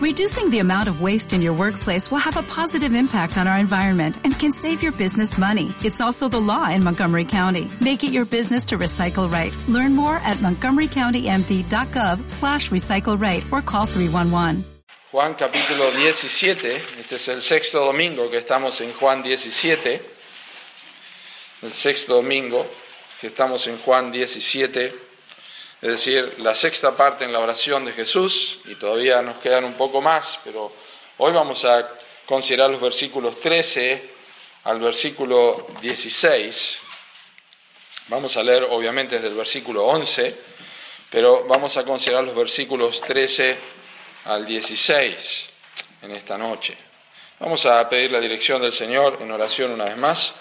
Reducing the amount of waste in your workplace will have a positive impact on our environment and can save your business money. It's also the law in Montgomery County. Make it your business to recycle right. Learn more at montgomerycountymd.gov slash recycle right or call 311. Juan capítulo 17, este es el sexto domingo que estamos en Juan 17, el sexto domingo que estamos en Juan 17, es decir, la sexta parte en la oración de Jesús, y todavía nos quedan un poco más, pero hoy vamos a considerar los versículos 13 al versículo 16. Vamos a leer obviamente desde el versículo 11, pero vamos a considerar los versículos 13 al 16 en esta noche. Vamos a pedir la dirección del Señor en oración una vez más.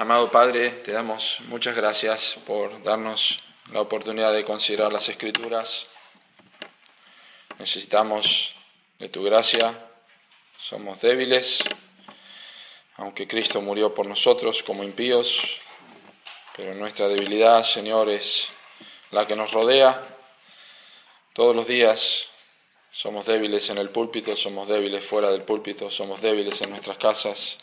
Amado Padre, te damos muchas gracias por darnos la oportunidad de considerar las escrituras. Necesitamos de tu gracia, somos débiles, aunque Cristo murió por nosotros como impíos, pero nuestra debilidad, Señor, es la que nos rodea. Todos los días somos débiles en el púlpito, somos débiles fuera del púlpito, somos débiles en nuestras casas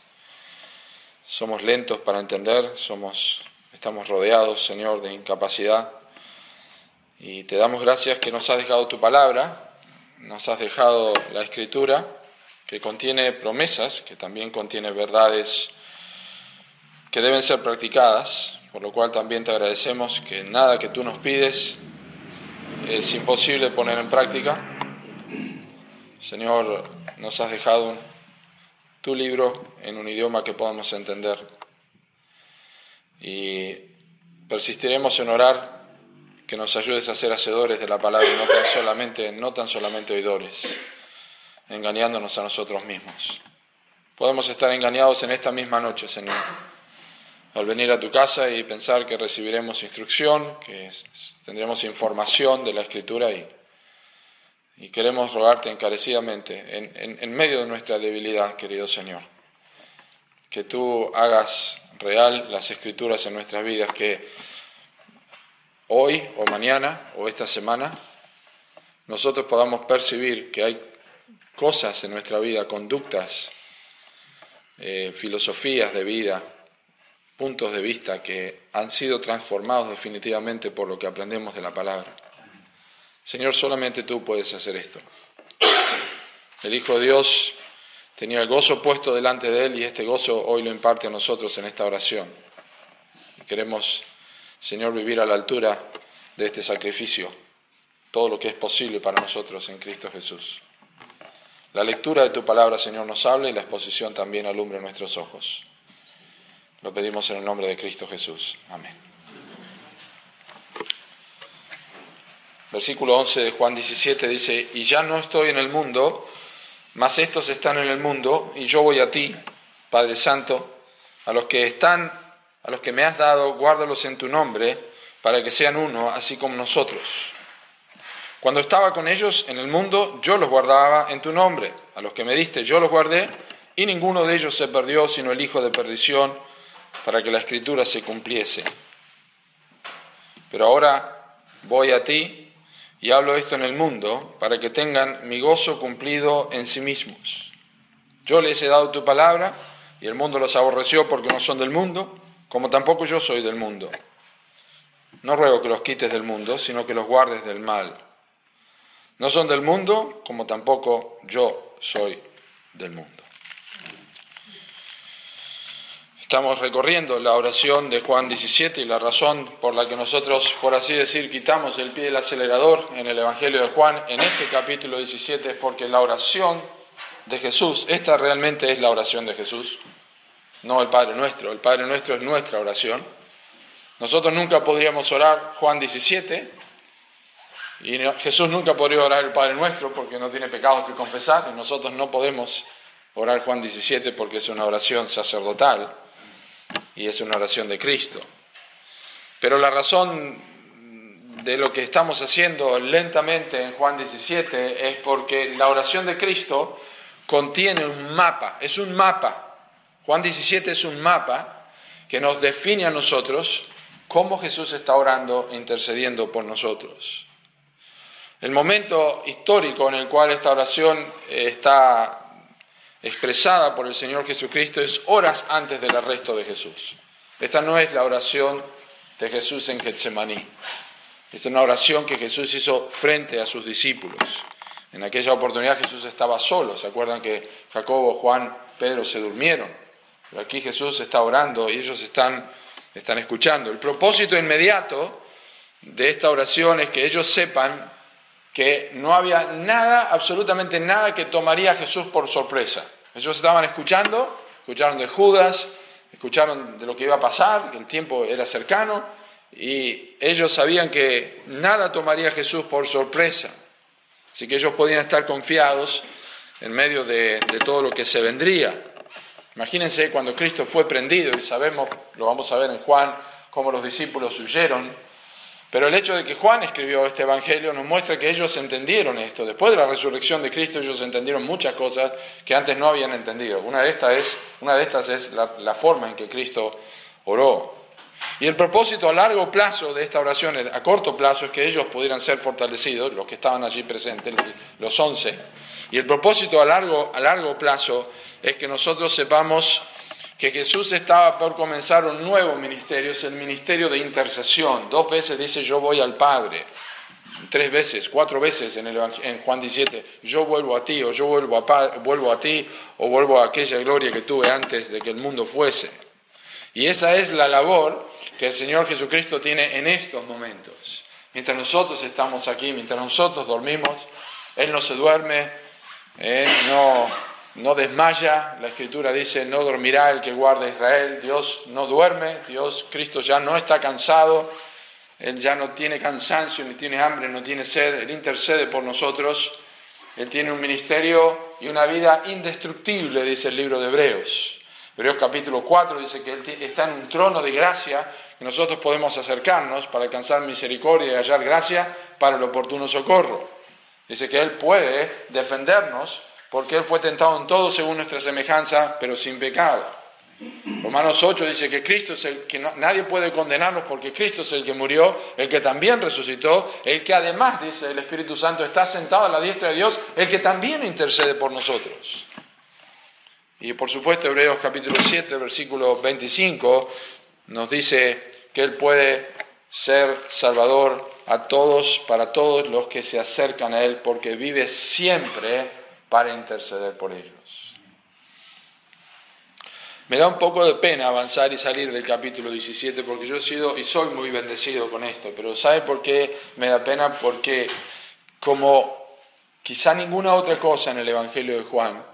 somos lentos para entender, somos, estamos rodeados, Señor, de incapacidad. Y te damos gracias que nos has dejado tu palabra, nos has dejado la escritura, que contiene promesas, que también contiene verdades que deben ser practicadas, por lo cual también te agradecemos que nada que tú nos pides es imposible poner en práctica. Señor, nos has dejado tu libro en un idioma que podamos entender. Y persistiremos en orar que nos ayudes a ser hacedores de la palabra y no tan solamente, no tan solamente oidores, engañándonos a nosotros mismos. Podemos estar engañados en esta misma noche, Señor, al venir a tu casa y pensar que recibiremos instrucción, que tendremos información de la Escritura y y queremos rogarte encarecidamente, en, medio de nuestra debilidad, querido Señor, que tú hagas real las escrituras en nuestras vidas, que hoy o mañana o esta semana nosotros podamos percibir que hay cosas en nuestra vida, conductas, eh, filosofías de vida, puntos de vista que han sido transformados definitivamente por lo que aprendemos de la palabra. Señor, solamente tú puedes hacer esto. El Hijo de Dios tenía el gozo puesto delante de él y este gozo hoy lo imparte a nosotros en esta oración. queremos, Señor, vivir a la altura de este sacrificio, todo lo que es posible para nosotros en Cristo Jesús. La lectura de tu palabra, Señor, nos habla y la exposición también alumbra nuestros ojos. Lo pedimos en el nombre de Cristo Jesús. Amén. Versículo 11 de Juan 17 dice, y ya no estoy en el mundo, mas estos están en el mundo, y yo voy a ti, Padre Santo, a los que están, a los que me has dado, guárdalos en tu nombre, para que sean uno, así como nosotros. Cuando estaba con ellos en el mundo, yo los guardaba en tu nombre. A los que me diste, yo los guardé, y ninguno de ellos se perdió, sino el hijo de perdición, para que la escritura se cumpliese. Pero ahora voy a ti, y hablo esto en el mundo para que tengan mi gozo cumplido en sí mismos. Yo les he dado tu palabra y el mundo los aborreció porque no son del mundo, como tampoco yo soy del mundo. No ruego que los quites del mundo, sino que los guardes del mal. No son del mundo, como tampoco yo soy del mundo. Estamos recorriendo la oración de Juan 17 y la razón por la que nosotros, por así decir, quitamos el pie del acelerador en el Evangelio de Juan en este capítulo 17 es porque la oración de Jesús, esta realmente es la oración de Jesús, no el Padre Nuestro, el Padre Nuestro es nuestra oración. Nosotros nunca podríamos orar Juan 17 y Jesús nunca podría orar el Padre Nuestro porque no tiene pecados que confesar y nosotros no podemos orar Juan 17 porque es una oración sacerdotal y es una oración de Cristo. Pero la razón de lo que estamos haciendo lentamente en Juan 17 es porque la oración de Cristo contiene un mapa, es un mapa. Juan 17 es un mapa que nos define a nosotros cómo Jesús está orando e intercediendo por nosotros. El momento histórico en el cual esta oración está expresada por el Señor Jesucristo es horas antes del arresto de Jesús. Esta no es la oración de Jesús en Getsemaní. Es una oración que Jesús hizo frente a sus discípulos. En aquella oportunidad Jesús estaba solo. ¿Se acuerdan que Jacobo, Juan, Pedro se durmieron? Pero aquí Jesús está orando y ellos están, están escuchando. El propósito inmediato de esta oración es que ellos sepan que no había nada, absolutamente nada que tomaría a Jesús por sorpresa. Ellos estaban escuchando, escucharon de Judas, escucharon de lo que iba a pasar, que el tiempo era cercano, y ellos sabían que nada tomaría a Jesús por sorpresa. Así que ellos podían estar confiados en medio de, de todo lo que se vendría. Imagínense cuando Cristo fue prendido, y sabemos, lo vamos a ver en Juan, cómo los discípulos huyeron pero el hecho de que Juan escribió este Evangelio nos muestra que ellos entendieron esto. Después de la resurrección de Cristo ellos entendieron muchas cosas que antes no habían entendido. Una de estas es, la, forma en que Cristo oró. Y el propósito a largo plazo de esta oración, a corto plazo, es que ellos pudieran ser fortalecidos, los que estaban allí presentes, los once. Y el propósito a largo plazo es que nosotros sepamos que Jesús estaba por comenzar un nuevo ministerio, es el ministerio de intercesión. Dos veces dice yo voy al Padre, tres veces, cuatro veces en, el, en Juan 17, yo vuelvo a ti, o yo vuelvo a, vuelvo a ti, o vuelvo a aquella gloria que tuve antes de que el mundo fuese. Y esa es la labor que el Señor Jesucristo tiene en estos momentos. Mientras nosotros estamos aquí, mientras nosotros dormimos, Él no se duerme, no no desmaya, la escritura dice, no dormirá el que guarda Israel, Dios no duerme, Dios, Cristo ya no está cansado, Él ya no tiene cansancio, ni tiene hambre, no tiene sed, Él intercede por nosotros, Él tiene un ministerio y una vida indestructible, dice el libro de Hebreos. Hebreos capítulo 4 dice que Él está en un trono de gracia, que nosotros podemos acercarnos para alcanzar misericordia y hallar gracia para el oportuno socorro. Dice que Él puede defendernos porque Él fue tentado en todo según nuestra semejanza, pero sin pecado. Romanos 8 dice que Cristo es el que nadie puede condenarnos porque Cristo es el que murió, el que también resucitó, el que además, dice el Espíritu Santo, está sentado a la diestra de Dios, el que también intercede por nosotros. Y por supuesto Hebreos capítulo 7, versículo 25 nos dice que Él puede ser Salvador a todos, para todos los que se acercan a Él, porque vive siempre para interceder por ellos. Me da un poco de pena avanzar y salir del capítulo 17 porque yo he sido y soy muy bendecido con esto, pero ¿sabe por qué me da pena? Porque como quizá ninguna otra cosa en el Evangelio de Juan,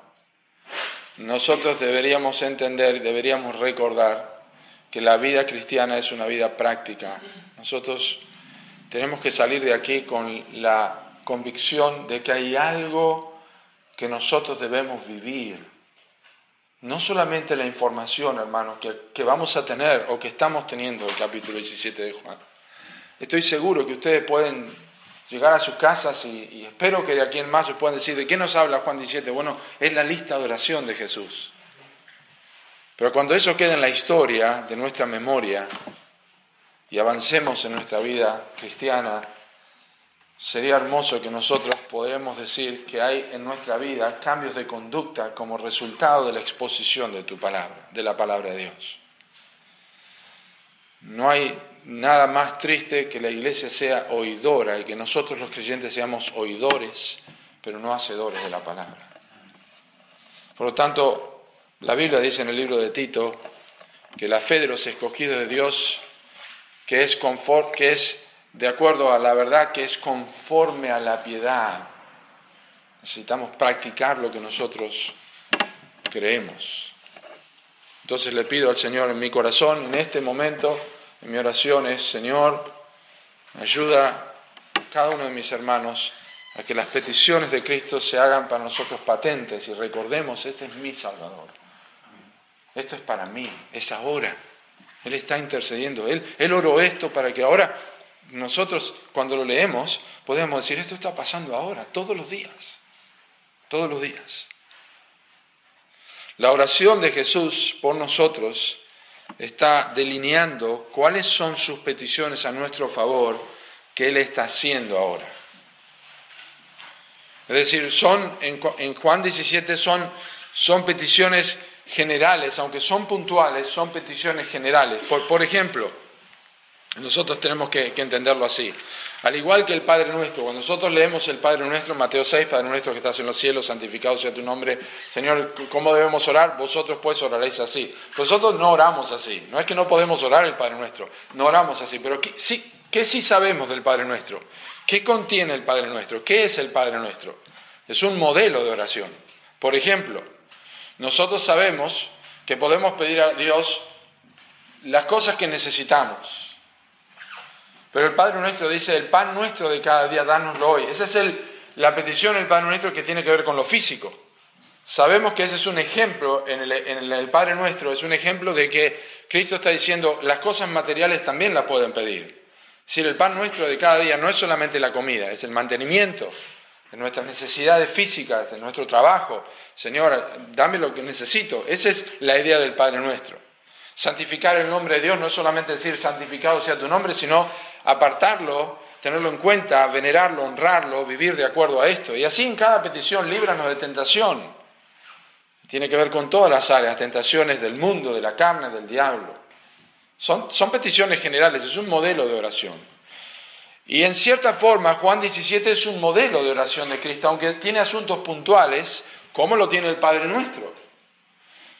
nosotros deberíamos entender, deberíamos recordar que la vida cristiana es una vida práctica. Nosotros tenemos que salir de aquí con la convicción de que hay algo que nosotros debemos vivir. No solamente la información, hermanos, que, vamos a tener o que estamos teniendo el capítulo 17 de Juan. Estoy seguro que ustedes pueden llegar a sus casas y, espero que de aquí en más se puedan decir, ¿de qué nos habla Juan 17? Bueno, es la lista de oración de Jesús. Pero cuando eso quede en la historia de nuestra memoria y avancemos en nuestra vida cristiana, Sería hermoso que nosotros podamos decir que hay en nuestra vida cambios de conducta como resultado de la exposición de tu palabra, de la palabra de Dios. No hay nada más triste que la iglesia sea oidora y que nosotros los creyentes seamos oidores, pero no hacedores de la palabra. Por lo tanto, la Biblia dice en el libro de Tito que la fe de los escogidos de Dios, que es, confort, que es de acuerdo a la verdad que es conforme a la piedad. Necesitamos practicar lo que nosotros creemos. Entonces le pido al Señor en mi corazón, en este momento, en mi oración es, Señor, ayuda a cada uno de mis hermanos a que las peticiones de Cristo se hagan para nosotros patentes y recordemos, este es mi Salvador. Esto es para mí, es ahora. Él está intercediendo. Él, él oró esto para que ahora nosotros cuando lo leemos podemos decir, esto está pasando ahora, todos los días, todos los días. La oración de Jesús por nosotros está delineando cuáles son sus peticiones a nuestro favor que Él está haciendo ahora. Es decir, son, en, Juan 17 son, son peticiones generales, aunque son puntuales, son peticiones generales. Por, por ejemplo, nosotros tenemos que, entenderlo así. Al igual que el Padre Nuestro, cuando nosotros leemos el Padre Nuestro, Mateo 6, Padre Nuestro que estás en los cielos, santificado sea tu nombre. Señor, ¿cómo debemos orar? Vosotros pues oraréis así. Nosotros no oramos así. No es que no podemos orar el Padre Nuestro, no oramos así. Pero ¿qué sí, qué sí sabemos del Padre Nuestro? ¿Qué contiene el Padre Nuestro? ¿Qué es el Padre Nuestro? Es un modelo de oración. Por ejemplo, nosotros sabemos que podemos pedir a Dios las cosas que necesitamos. Pero el Padre nuestro dice, el pan nuestro de cada día, dánoslo hoy. Esa es la petición del Padre nuestro que tiene que ver con lo físico. Sabemos que ese es un ejemplo, en el, Padre nuestro, es un ejemplo de que Cristo está diciendo, las cosas materiales también la pueden pedir. Decir, el pan nuestro de cada día no es solamente la comida, es el mantenimiento de nuestras necesidades físicas, de nuestro trabajo. Señor, dame lo que necesito. Esa es la idea del Padre nuestro. Santificar el nombre de Dios no es solamente decir santificado sea tu nombre, sino apartarlo, tenerlo en cuenta, venerarlo, honrarlo, vivir de acuerdo a esto. Y así en cada petición, líbranos de tentación. Tiene que ver con todas las áreas, tentaciones del mundo, de la carne, del diablo. Son, son peticiones generales, es un modelo de oración. Y en cierta forma, Juan 17 es un modelo de oración de Cristo, aunque tiene asuntos puntuales, como lo tiene el Padre nuestro.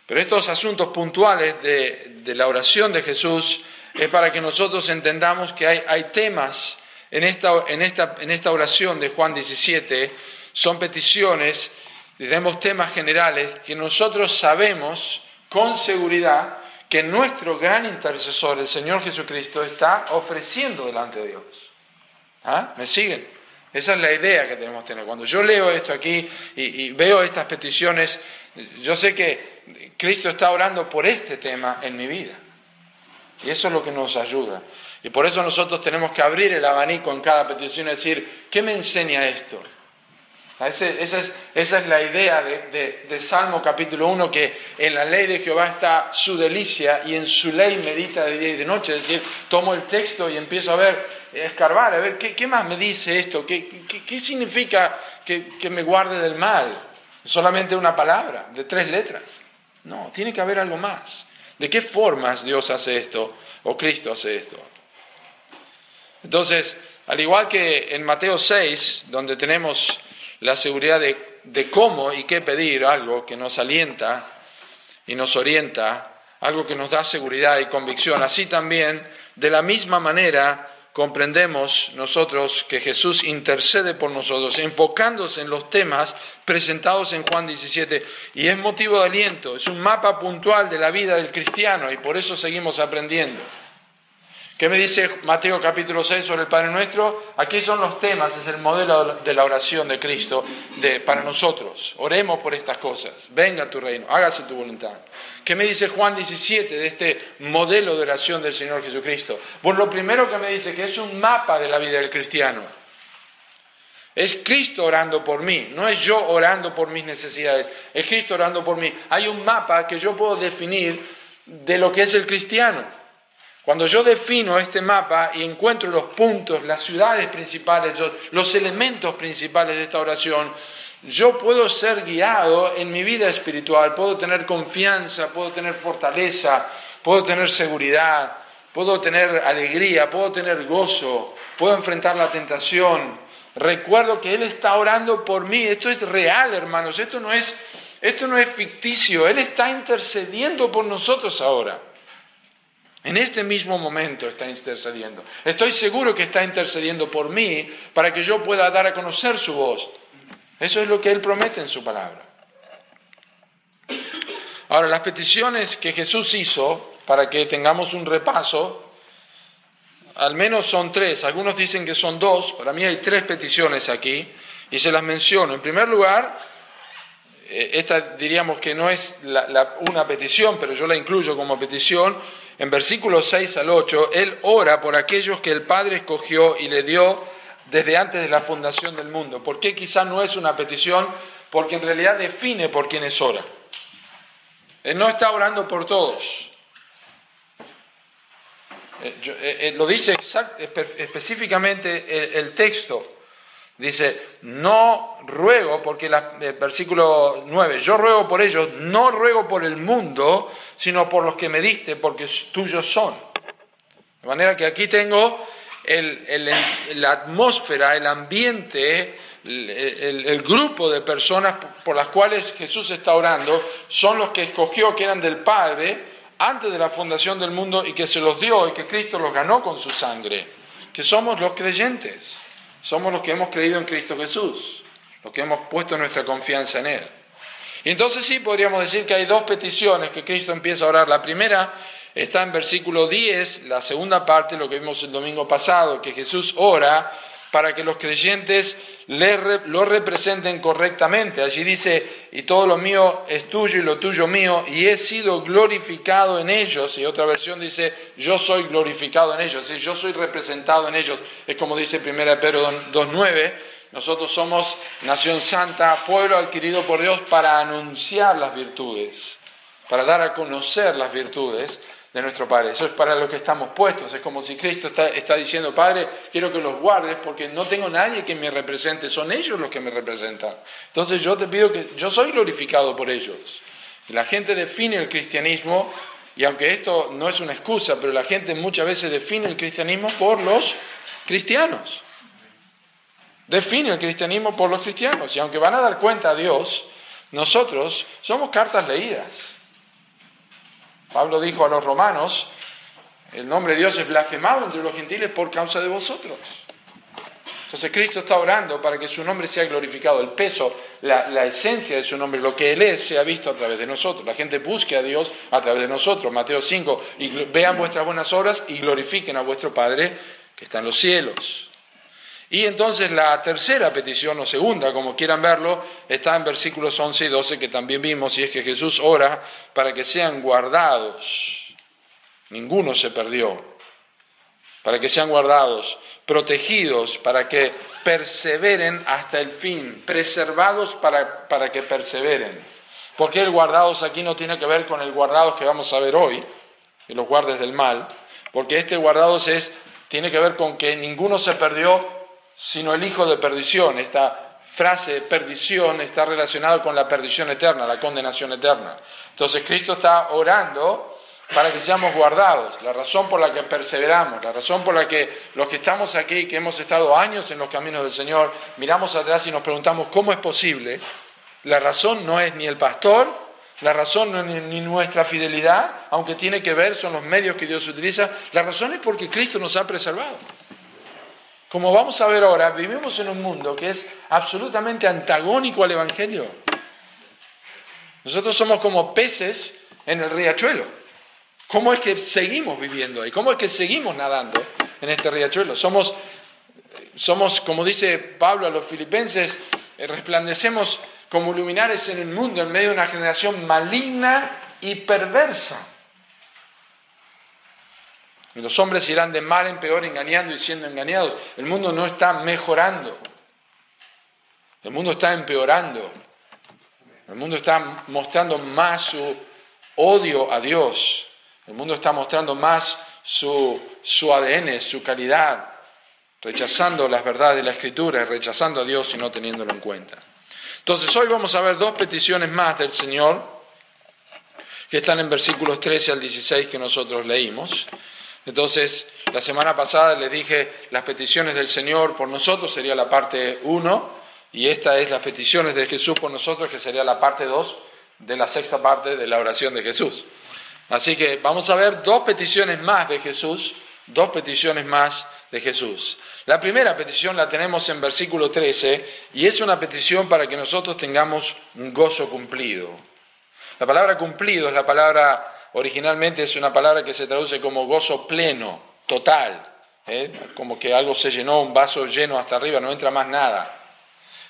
Pero estos asuntos puntuales de, la oración de Jesús es para que nosotros entendamos que hay, temas en esta, oración de Juan 17, son peticiones, diremos temas generales, que nosotros sabemos con seguridad que nuestro gran intercesor, el Señor Jesucristo, está ofreciendo delante de Dios. ¿Ah? ¿Me siguen? Esa es la idea que tenemos que tener. Cuando yo leo esto aquí y, veo estas peticiones, yo sé que Cristo está orando por este tema en mi vida. Y eso es lo que nos ayuda. Y por eso nosotros tenemos que abrir el abanico en cada petición y decir, ¿qué me enseña esto? Esa es, esa es la idea de, de, Salmo capítulo 1, que en la ley de Jehová está su delicia y en su ley medita de día y de noche. Es decir, tomo el texto y empiezo a ver, a escarbar, a ver, ¿qué, qué más me dice esto? ¿Qué, qué, qué significa que, que me guarde del mal? ¿Solamente una palabra de tres letras? No, tiene que haber algo más. ¿De qué formas Dios hace esto o Cristo hace esto? Entonces, al igual que en Mateo 6, donde tenemos la seguridad de, cómo y qué pedir, algo que nos alienta y nos orienta, algo que nos da seguridad y convicción, así también, de la misma manera, comprendemos nosotros que Jesús intercede por nosotros, enfocándose en los temas presentados en Juan 17. Y es motivo de aliento, es un mapa puntual de la vida del cristiano y por eso seguimos aprendiendo. ¿Qué me dice Mateo capítulo 6 sobre el Padre Nuestro? Aquí son los temas, es el modelo de la oración de Cristo para nosotros. Oremos por estas cosas. Venga tu reino, hágase tu voluntad. ¿Qué me dice Juan 17 de este modelo de oración del Señor Jesucristo? Pues lo primero que me dice que es un mapa de la vida del cristiano. Es Cristo orando por mí, no es yo orando por mis necesidades, es Cristo orando por mí. Hay un mapa que yo puedo definir de lo que es el cristiano. Cuando yo defino este mapa y encuentro los puntos, las ciudades principales, los elementos principales de esta oración, yo puedo ser guiado en mi vida espiritual, puedo tener confianza, puedo tener fortaleza, puedo tener seguridad, puedo tener alegría, puedo tener gozo, puedo enfrentar la tentación. Recuerdo que Él está orando por mí, esto es real, hermanos, esto no es, esto no es ficticio, Él está intercediendo por nosotros ahora. En este mismo momento está intercediendo. Estoy seguro que está intercediendo por mí para que yo pueda dar a conocer su voz. Eso es lo que Él promete en su palabra. Ahora, las peticiones que Jesús hizo, para que tengamos un repaso, al menos son tres. Algunos dicen que son dos. Para mí hay tres peticiones aquí y se las menciono. En primer lugar, eh, esta diríamos que no es una petición, pero yo la incluyo como petición en versículos 6 al 8, Él ora por aquellos que el Padre escogió y le dio desde antes de la fundación del mundo. ¿Por qué quizá no es una petición? Porque en realidad define por quiénes ora. Él no está orando por todos. eh, eh, lo dice específicamente el, texto. Dice, no ruego, porque el versículo 9, yo ruego por ellos, no ruego por el mundo, sino por los que me diste, porque tuyos son. De manera que aquí tengo la atmósfera, el ambiente, el, grupo de personas por las cuales Jesús está orando, son los que escogió que eran del Padre antes de la fundación del mundo y que se los dio y que Cristo los ganó con su sangre, que somos los creyentes, somos los que hemos creído en Cristo Jesús, los que hemos puesto nuestra confianza en Él. Y entonces sí podríamos decir que hay dos peticiones que Cristo empieza a orar. La primera está en versículo 10, la segunda parte, lo que vimos el domingo pasado, que Jesús ora para que los creyentes lo representen correctamente. Allí dice, y todo lo mío es tuyo y lo tuyo mío, y he sido glorificado en ellos. Y otra versión dice, yo soy glorificado en ellos, y yo soy representado en ellos. Es como dice 1 Pedro 2.9, nosotros somos nación santa, pueblo adquirido por Dios para anunciar las virtudes, para dar a conocer las virtudes de nuestro Padre. Eso es para lo que estamos puestos. Es como si Cristo está, diciendo, Padre, quiero que los guardes porque no tengo nadie que me represente, son ellos los que me representan. Entonces yo te pido que yo soy glorificado por ellos. la gente define el cristianismo, y aunque esto no es una excusa, pero la gente muchas veces define el cristianismo por los cristianos. Define el cristianismo por los cristianos. Y aunque van a dar cuenta a Dios, nosotros somos cartas leídas. Pablo dijo a los romanos, el nombre de Dios es blasfemado entre los gentiles por causa de vosotros. Entonces Cristo está orando para que su nombre sea glorificado, el peso, la, esencia de su nombre, lo que Él es, sea visto a través de nosotros. La gente busque a Dios a través de nosotros. Mateo 5, y vean vuestras buenas obras y glorifiquen a vuestro Padre que está en los cielos. Y entonces la tercera petición, o segunda, como quieran verlo, está en versículos 11 y 12 que también vimos, y es que Jesús ora para que sean guardados. Ninguno se perdió. Para que sean guardados, protegidos, para que perseveren hasta el fin, preservados para, para que perseveren. Porque el guardados aquí no tiene que ver con el guardados que vamos a ver hoy, que los guardes del mal, porque este guardados es, tiene que ver con que ninguno se perdió sino el hijo de perdición. Esta frase perdición está relacionada con la perdición eterna, la condenación eterna. Entonces Cristo está orando para que seamos guardados, la razón por la que perseveramos, la razón por la que los que estamos aquí, que hemos estado años en los caminos del Señor, miramos atrás y nos preguntamos cómo es posible. La razón no es ni el pastor, la razón no es ni nuestra fidelidad, aunque tiene que ver, son los medios que Dios utiliza, la razón es porque Cristo nos ha preservado. Como vamos a ver ahora, vivimos en un mundo que es absolutamente antagónico al Evangelio. Nosotros somos como peces en el riachuelo. ¿Cómo es que seguimos viviendo ahí? ¿Cómo es que seguimos nadando en este riachuelo? Somos, somos como dice Pablo a los filipenses, eh, resplandecemos como luminares en el mundo en medio de una generación maligna y perversa. Los hombres irán de mal en peor engañando y siendo engañados. El mundo no está mejorando. El mundo está empeorando. El mundo está mostrando más su odio a Dios. El mundo está mostrando más su, su ADN, su calidad, rechazando las verdades de la Escritura, rechazando a Dios y no teniéndolo en cuenta. Entonces hoy vamos a ver dos peticiones más del Señor que están en versículos 13 al 16 que nosotros leímos. Entonces, la semana pasada les dije las peticiones del Señor por nosotros, sería la parte 1, y esta es las peticiones de Jesús por nosotros, que sería la parte 2 de la sexta parte de la oración de Jesús. Así que vamos a ver dos peticiones más de Jesús, dos peticiones más de Jesús. La primera petición la tenemos en versículo 13 y es una petición para que nosotros tengamos un gozo cumplido. La palabra cumplido es la palabra originalmente es una palabra que se traduce como gozo pleno, total, ¿eh? como que algo se llenó, un vaso lleno hasta arriba, no entra más nada.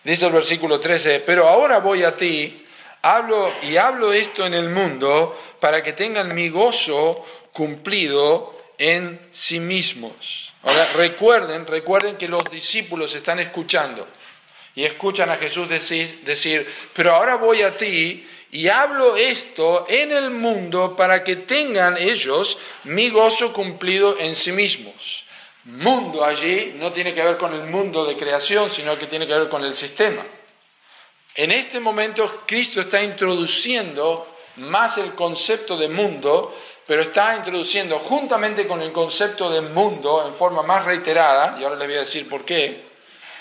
Dice el versículo 13, pero ahora voy a ti, hablo y hablo esto en el mundo para que tengan mi gozo cumplido en sí mismos. Recuerden, recuerden que los discípulos están escuchando y escuchan a Jesús decir pero ahora voy a ti y hablo esto en el mundo para que tengan ellos mi gozo cumplido en sí mismos. Mundo allí no tiene que ver con el mundo de creación, sino que tiene que ver con el sistema. En este momento Cristo está introduciendo más el concepto de mundo, pero está introduciendo juntamente con el concepto de mundo en forma más reiterada, y ahora les voy a decir por qué,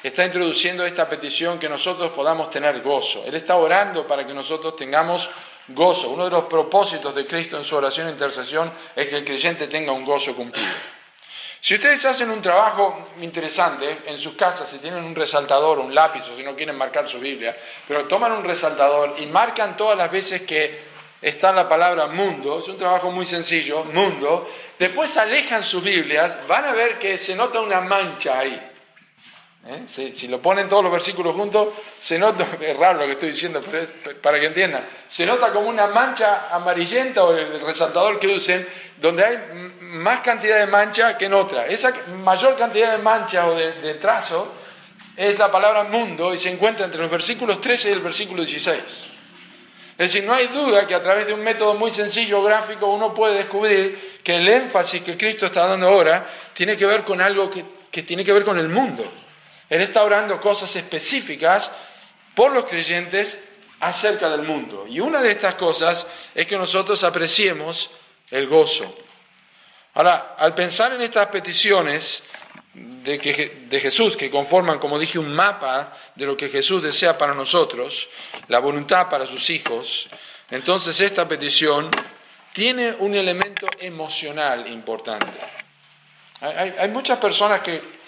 está introduciendo esta petición que nosotros podamos tener gozo. Él está orando para que nosotros tengamos gozo. Uno de los propósitos de Cristo en su oración e intercesión es que el creyente tenga un gozo cumplido. Si ustedes hacen un trabajo interesante en sus casas, si tienen un resaltador, un lápiz o si no quieren marcar su Biblia, pero toman un resaltador y marcan todas las veces que está la palabra mundo, es un trabajo muy sencillo, mundo, después alejan sus Biblias, van a ver que se nota una mancha ahí. ¿Eh? Si, lo ponen todos los versículos juntos, se nota, es raro lo que estoy diciendo, pero para que entiendan, se nota como una mancha amarillenta o el resaltador que usen, donde hay más cantidad de mancha que en otra. Esa mayor cantidad de mancha o de, de trazo es la palabra mundo y se encuentra entre los versículos 13 y el versículo 16. Es decir, no hay duda que a través de un método muy sencillo gráfico uno puede descubrir que el énfasis que Cristo está dando ahora tiene que ver con algo que tiene que ver con el mundo. Él está orando cosas específicas por los creyentes acerca del mundo. Y una de estas cosas es que nosotros apreciemos el gozo. Ahora, al pensar en estas peticiones de, de, Jesús, que conforman, como dije, un mapa de lo que Jesús desea para nosotros, la voluntad para sus hijos, entonces esta petición tiene un elemento emocional importante. Hay, hay muchas personas que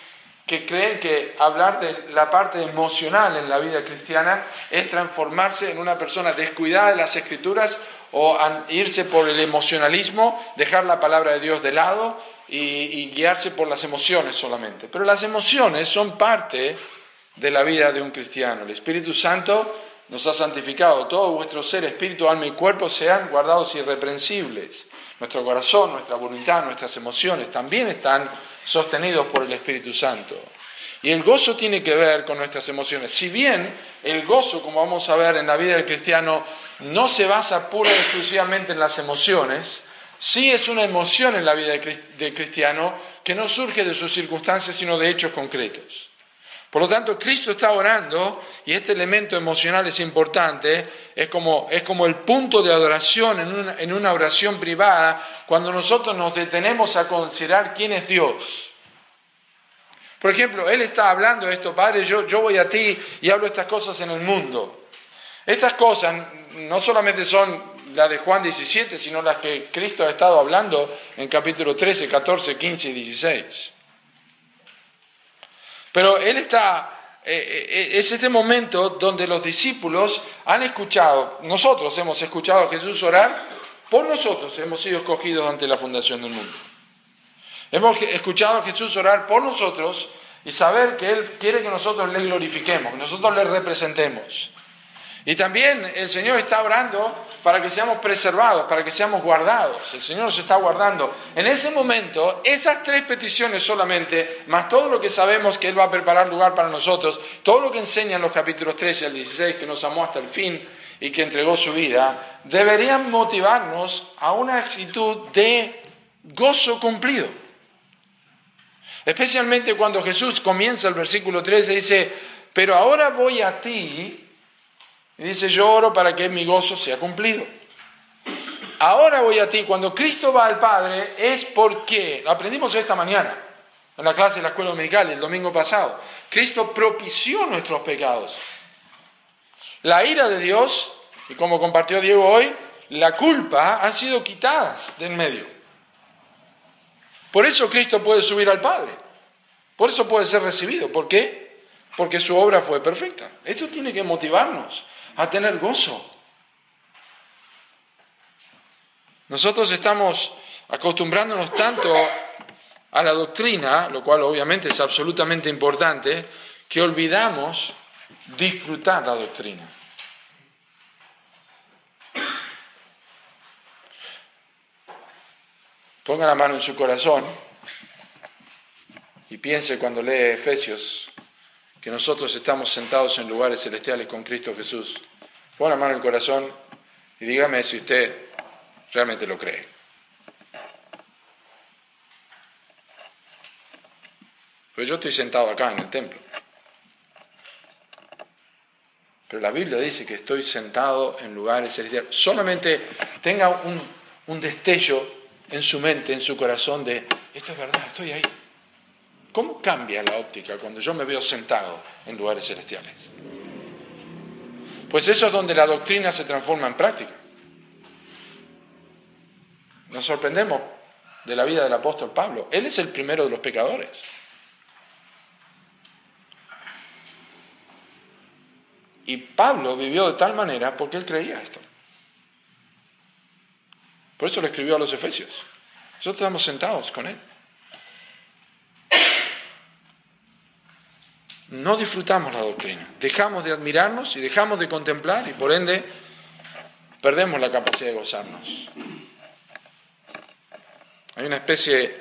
que creen que hablar de la parte emocional en la vida cristiana es transformarse en una persona descuidada de las escrituras o irse por el emocionalismo, dejar la palabra de Dios de lado y, guiarse por las emociones solamente. Pero las emociones son parte de la vida de un cristiano. El Espíritu Santo nos ha santificado. Todo vuestro ser, espíritu, alma y cuerpo sean guardados irreprensibles. Nuestro corazón, nuestra voluntad, nuestras emociones también están sostenidos por el Espíritu Santo. Y el gozo tiene que ver con nuestras emociones. Si bien el gozo, como vamos a ver en la vida del cristiano, no se basa pura y exclusivamente en las emociones, sí es una emoción en la vida del cristiano que no surge de sus circunstancias, sino de hechos concretos. Por lo tanto, Cristo está orando y este elemento emocional es importante, es como, es como el punto de adoración en una, en una oración privada cuando nosotros nos detenemos a considerar quién es Dios. Por ejemplo, Él está hablando de esto, Padre, yo, yo voy a ti y hablo estas cosas en el mundo. Estas cosas no solamente son las de Juan 17, sino las que Cristo ha estado hablando en capítulo 13, 14, 15 y 16. Pero Él está, eh, eh, eh, es este momento donde los discípulos han escuchado, nosotros hemos escuchado a Jesús orar, por nosotros hemos sido escogidos ante la fundación del mundo. Hemos escuchado a Jesús orar por nosotros y saber que Él quiere que nosotros le glorifiquemos, que nosotros le representemos. Y también el Señor está orando para que seamos preservados, para que seamos guardados. El Señor nos está guardando. En ese momento, esas tres peticiones solamente, más todo lo que sabemos que Él va a preparar lugar para nosotros, todo lo que enseñan los capítulos 13 al 16, que nos amó hasta el fin y que entregó su vida, deberían motivarnos a una actitud de gozo cumplido. Especialmente cuando Jesús comienza el versículo 13 y dice, pero ahora voy a ti y dice, yo oro para que mi gozo sea cumplido. Ahora voy a ti, cuando Cristo va al Padre, es porque, lo aprendimos esta mañana, en la clase de la escuela dominical, el domingo pasado, Cristo propició nuestros pecados. La ira de Dios, y como compartió Diego hoy, la culpa han sido quitadas del medio. Por eso Cristo puede subir al Padre. Por eso puede ser recibido. ¿Por qué? Porque su obra fue perfecta. Esto tiene que motivarnos a tener gozo. Nosotros estamos acostumbrándonos tanto a la doctrina, lo cual obviamente es absolutamente importante, que olvidamos disfrutar la doctrina. Ponga la mano en su corazón y piense cuando lee Efesios que nosotros estamos sentados en lugares celestiales con Cristo Jesús. Pon la mano en el corazón Y dígame si usted realmente lo cree. Pues yo estoy sentado acá en el templo. Pero la Biblia dice que estoy sentado en lugares celestiales. Solamente tenga un, un destello en su mente, en su corazón de, esto es verdad, estoy ahí. ¿Cómo cambia la óptica cuando yo me veo sentado en lugares celestiales? Pues eso es donde la doctrina se transforma en práctica. Nos sorprendemos de la vida del apóstol Pablo. Él es el primero de los pecadores. Y Pablo vivió de tal manera porque él creía esto. Por eso le escribió a los Efesios. Nosotros estamos sentados con él. No disfrutamos la doctrina, dejamos de admirarnos y dejamos de contemplar y por ende perdemos la capacidad de gozarnos. Hay una especie,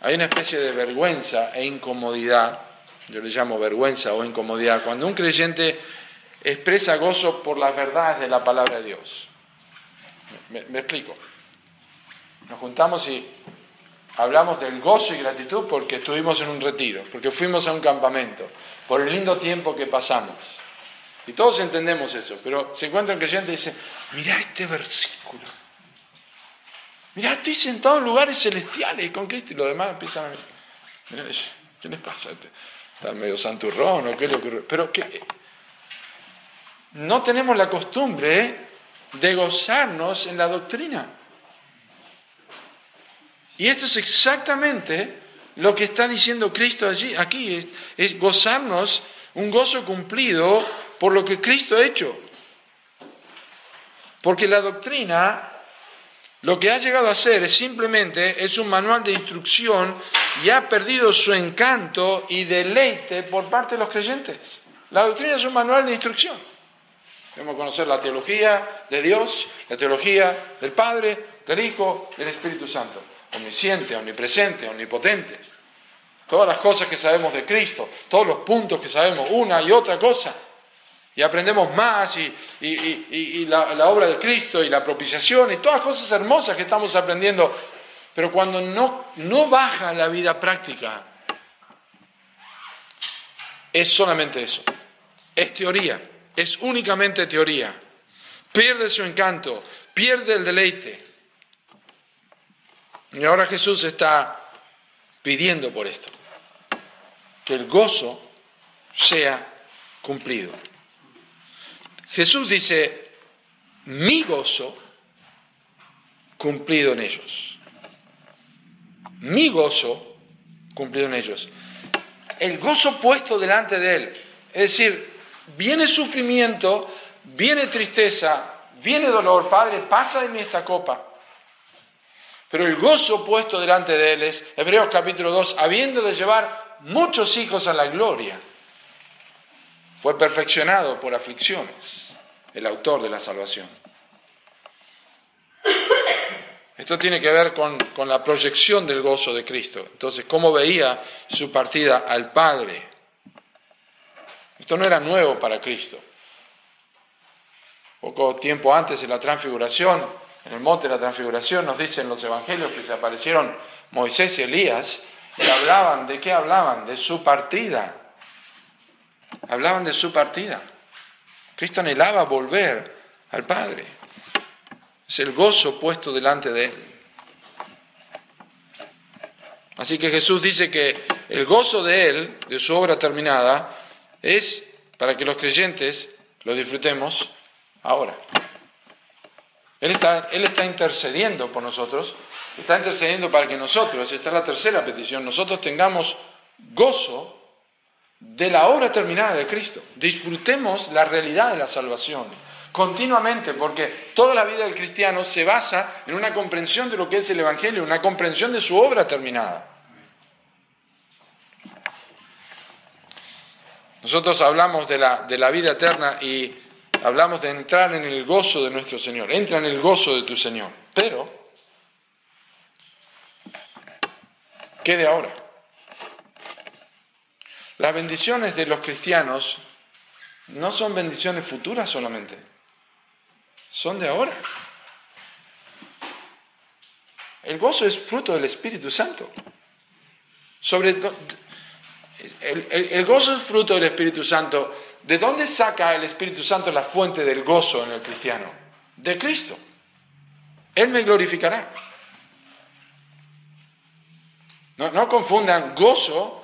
hay una especie de vergüenza e incomodidad, yo le llamo vergüenza o incomodidad, cuando un creyente expresa gozo por las verdades de la palabra de Dios. Me, explico. Nos juntamos y hablamos del gozo y gratitud porque estuvimos en un retiro, porque fuimos a un campamento, por el lindo tiempo que pasamos. Y todos entendemos eso, pero se encuentra un creyente y dice, mira este versículo. Mira, estoy sentado en lugares celestiales con Cristo y los demás empiezan a... Mira, ¿qué les pasa? Está medio santurrón o qué le ocurrió. Pero que no tenemos la costumbre de gozarnos en la doctrina. Y esto es exactamente lo que está diciendo Cristo allí, aquí, es, gozarnos un gozo cumplido por lo que Cristo ha hecho. Porque la doctrina lo que ha llegado a ser es simplemente es un manual de instrucción y ha perdido su encanto y deleite por parte de los creyentes. La doctrina es un manual de instrucción. Debemos conocer la teología de Dios, la teología del Padre, del Hijo, del Espíritu Santo. Omnisciente, omnipresente, omnipotente. Todas las cosas que sabemos de Cristo, todos los puntos que sabemos, una y otra cosa. Y aprendemos más y, la, obra de Cristo y la propiciación y todas las cosas hermosas que estamos aprendiendo. Pero cuando no, no baja la vida práctica, es solamente eso. Es teoría es únicamente teoría. Pierde su encanto, pierde el deleite. Y ahora Jesús está pidiendo por esto, que el gozo sea cumplido. Jesús dice, mi gozo cumplido en ellos. Mi gozo cumplido en ellos. El gozo puesto delante de Él. Es decir, viene sufrimiento, viene tristeza, viene dolor, Padre, pasa de mí esta copa. Pero el gozo puesto delante de él es, Hebreos capítulo 2, habiendo de llevar muchos hijos a la gloria, fue perfeccionado por aflicciones, el autor de la salvación. Esto tiene que ver con, con la proyección del gozo de Cristo. Entonces, cómo veía su partida al Padre. Esto no era nuevo para Cristo. Poco tiempo antes de la transfiguración, en el monte de la transfiguración, nos dicen los evangelios que se aparecieron Moisés y Elías y hablaban, ¿de qué hablaban? De su partida. Hablaban de su partida. Cristo anhelaba volver al Padre. Es el gozo puesto delante de Él. Así que Jesús dice que el gozo de Él, de su obra terminada, es para que los creyentes lo disfrutemos ahora. Él está, él está intercediendo por nosotros, está intercediendo para que nosotros, esta es la tercera petición, nosotros tengamos gozo de la obra terminada de Cristo. Disfrutemos la realidad de la salvación continuamente, porque toda la vida del cristiano se basa en una comprensión de lo que es el Evangelio, una comprensión de su obra terminada. Nosotros hablamos de la, de la vida eterna y hablamos de entrar en el gozo de nuestro Señor. Entra en el gozo de tu Señor. Pero, ¿qué de ahora? Las bendiciones de los cristianos no son bendiciones futuras solamente, son de ahora. El gozo es fruto del Espíritu Santo. Sobre el, gozo es fruto del Espíritu Santo. ¿De dónde saca el Espíritu Santo la fuente del gozo en el cristiano? De Cristo. Él me glorificará. No, no confundan gozo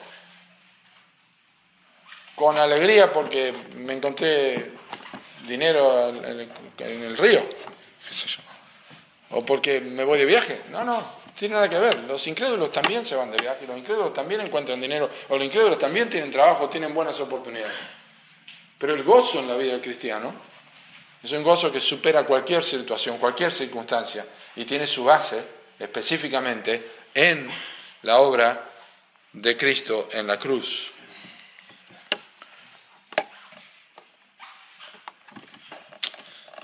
con alegría porque me encontré dinero en el, río, o porque me voy de viaje. No, no, tiene nada que ver. Los incrédulos también se van de viaje, los incrédulos también encuentran dinero, o los incrédulos también tienen trabajo, tienen buenas oportunidades. Pero el gozo en la vida del cristiano es un gozo que supera cualquier situación, cualquier circunstancia, y tiene su base específicamente en la obra de Cristo en la cruz.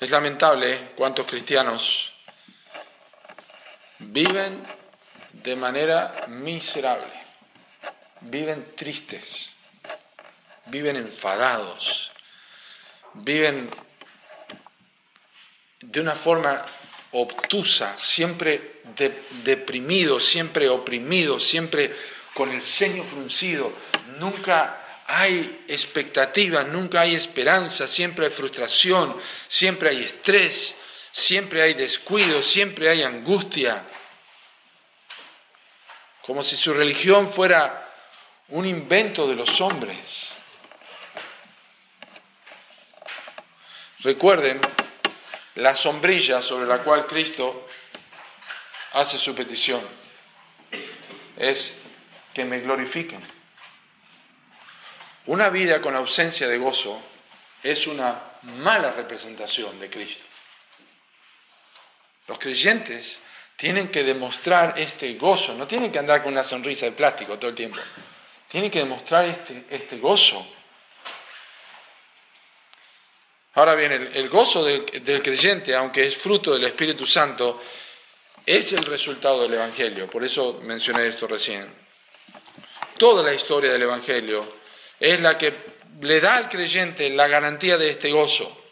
Es lamentable cuántos cristianos viven de manera miserable, viven tristes, viven enfadados, viven de una forma obtusa, siempre deprimidos, siempre oprimidos, siempre con el ceño fruncido, nunca hay expectativa, nunca hay esperanza, siempre hay frustración, siempre hay estrés, siempre hay descuido, siempre hay angustia. Como si su religión fuera un invento de los hombres. Recuerden la sombrilla sobre la cual Cristo hace su petición. Es que me glorifiquen. Una vida con ausencia de gozo es una mala representación de Cristo. Los creyentes tienen que demostrar este gozo, no tienen que andar con una sonrisa de plástico todo el tiempo, tienen que demostrar este, este gozo. Ahora bien, el, gozo del, del creyente, aunque es fruto del Espíritu Santo, es el resultado del Evangelio, por eso mencioné esto recién. Toda la historia del Evangelio es la que le da al creyente la garantía de este gozo.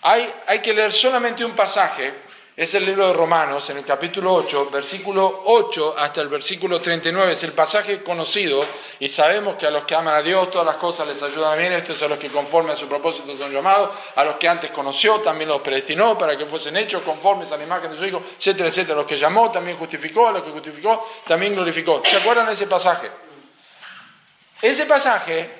Hay, hay, que leer solamente un pasaje, es el libro de Romanos, en el capítulo 8, versículo 8 hasta el versículo 39, es el pasaje conocido, y sabemos que a los que aman a Dios todas las cosas les ayudan a bien, esto es a los que conforme a su propósito son llamados, a los que antes conoció también los predestinó para que fuesen hechos conformes a la imagen de su Hijo, etcétera, etcétera, los que llamó también justificó, a los que justificó también glorificó. ¿Se acuerdan de ese pasaje? Ese pasaje,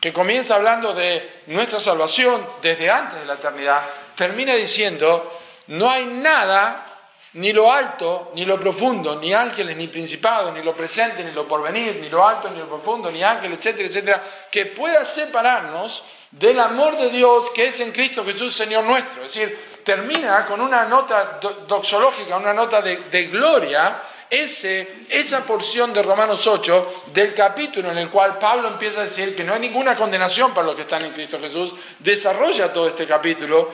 que comienza hablando de nuestra salvación desde antes de la eternidad, termina diciendo, no hay nada, ni lo alto, ni lo profundo, ni ángeles, ni principados, ni lo presente, ni lo porvenir, ni lo alto, ni lo profundo, ni ángeles, etcétera, etcétera, que pueda separarnos del amor de Dios que es en Cristo Jesús, Señor nuestro. Es decir, termina con una nota doxológica, una nota de, gloria, ese, esa porción de Romanos 8, del capítulo en el cual Pablo empieza a decir que no hay ninguna condenación para los que están en Cristo Jesús, desarrolla todo este capítulo,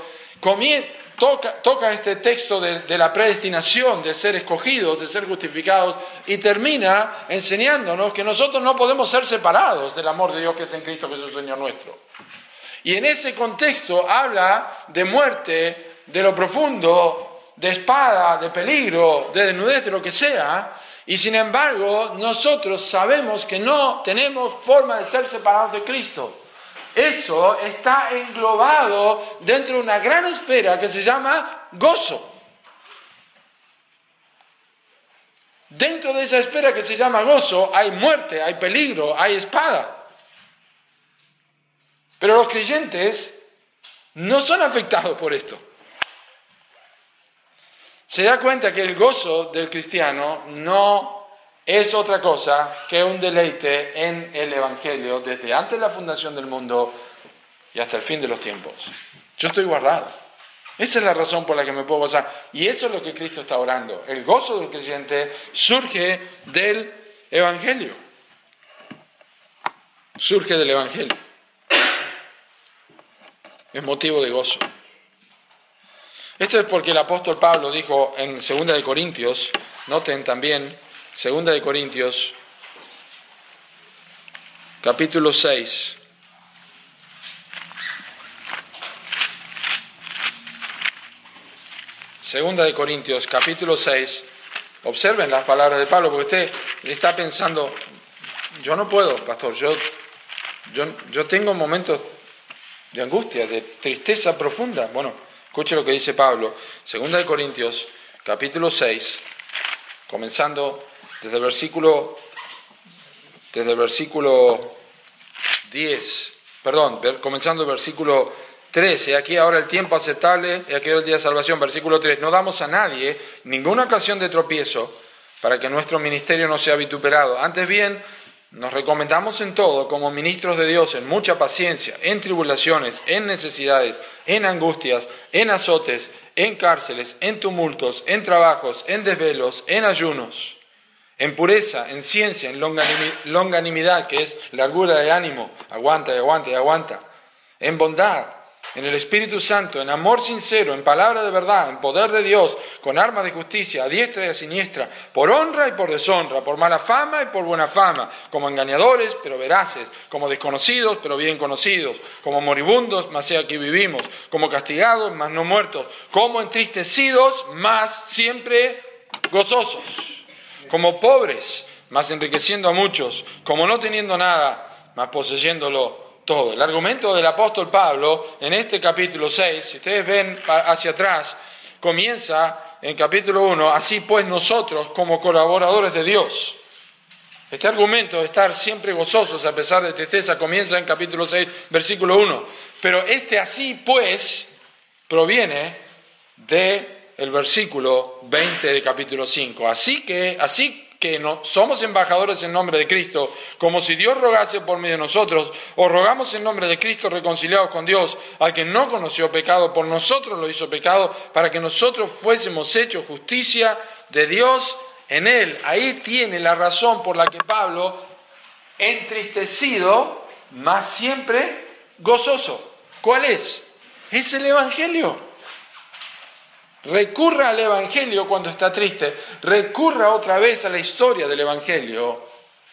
toca, este texto de, de, la predestinación, de ser escogidos, de ser justificados, y termina enseñándonos que nosotros no podemos ser separados del amor de Dios que es en Cristo Jesús, Señor nuestro. Y en ese contexto habla de muerte, de lo profundo, de espada, de peligro, de desnudez, de lo que sea, y sin embargo nosotros sabemos que no tenemos forma de ser separados de Cristo. Eso está englobado dentro de una gran esfera que se llama gozo. Dentro de esa esfera que se llama gozo hay muerte, hay peligro, hay espada. Pero los creyentes no son afectados por esto se da cuenta que el gozo del cristiano no es otra cosa que un deleite en el Evangelio desde antes de la fundación del mundo y hasta el fin de los tiempos. Yo estoy guardado. Esa es la razón por la que me puedo gozar. Y eso es lo que Cristo está orando. El gozo del creyente surge del Evangelio. Surge del Evangelio. Es motivo de gozo. Esto es porque el apóstol Pablo dijo en 2 de Corintios, noten también, 2 de Corintios, capítulo 6, Segunda de Corintios, capítulo 6. Observen las palabras de Pablo, porque usted está pensando, yo no puedo, pastor, yo, yo, yo tengo momentos de angustia, de tristeza profunda. Bueno, escuche lo que dice Pablo. Segunda de Corintios, capítulo 6, comenzando desde el versículo, desde el versículo 10, perdón, comenzando el versículo 13, aquí ahora el tiempo aceptable, y aquí el día de salvación, versículo 3, no damos a nadie ninguna ocasión de tropiezo para que nuestro ministerio no sea vituperado. Antes bien, nos recomendamos en todo como ministros de Dios, en mucha paciencia, en tribulaciones, en necesidades, en angustias, en azotes, en cárceles, en tumultos, en trabajos, en desvelos, en ayunos, en pureza, en ciencia, en longanimidad, que es largura de ánimo, aguanta y aguanta y aguanta, en bondad, en el Espíritu Santo, en amor sincero, en palabra de verdad, en poder de Dios, con armas de justicia, a diestra y a siniestra, por honra y por deshonra, por mala fama y por buena fama, como engañadores, pero veraces, como desconocidos, pero bien conocidos, como moribundos, mas sea aquí vivimos, como castigados, mas no muertos, como entristecidos, mas siempre gozosos, como pobres, mas enriqueciendo a muchos, como no teniendo nada, mas poseyéndolo todo. El argumento del apóstol Pablo en este capítulo 6, si ustedes ven hacia atrás, comienza en capítulo 1, así pues nosotros como colaboradores de Dios. Este argumento de estar siempre gozosos a pesar de tristeza comienza en capítulo 6, versículo 1. Pero este así pues proviene de el versículo 20 del capítulo 5. Así que, así que no, somos embajadores en nombre de Cristo, como si Dios rogase por medio de nosotros, o rogamos en nombre de Cristo reconciliados con Dios, al que no conoció pecado, por nosotros lo hizo pecado, para que nosotros fuésemos hechos justicia de Dios en él. Ahí tiene la razón por la que Pablo, entristecido, más siempre gozoso. ¿Cuál es? Es el Evangelio. Recurra al Evangelio cuando está triste, recurra otra vez a la historia del Evangelio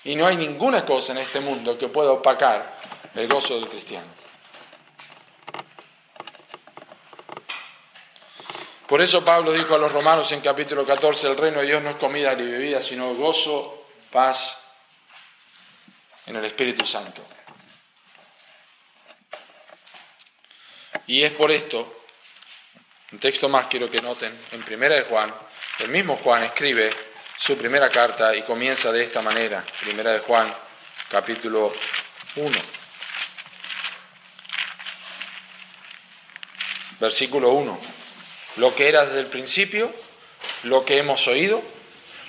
y no hay ninguna cosa en este mundo que pueda opacar el gozo del cristiano. Por eso Pablo dijo a los romanos en capítulo 14, el reino de Dios no es comida ni bebida, sino gozo, paz en el Espíritu Santo. Y es por esto un texto más quiero que noten, en Primera de Juan, el mismo Juan escribe su primera carta y comienza de esta manera, Primera de Juan, capítulo 1. Versículo 1. Lo que era desde el principio, lo que hemos oído,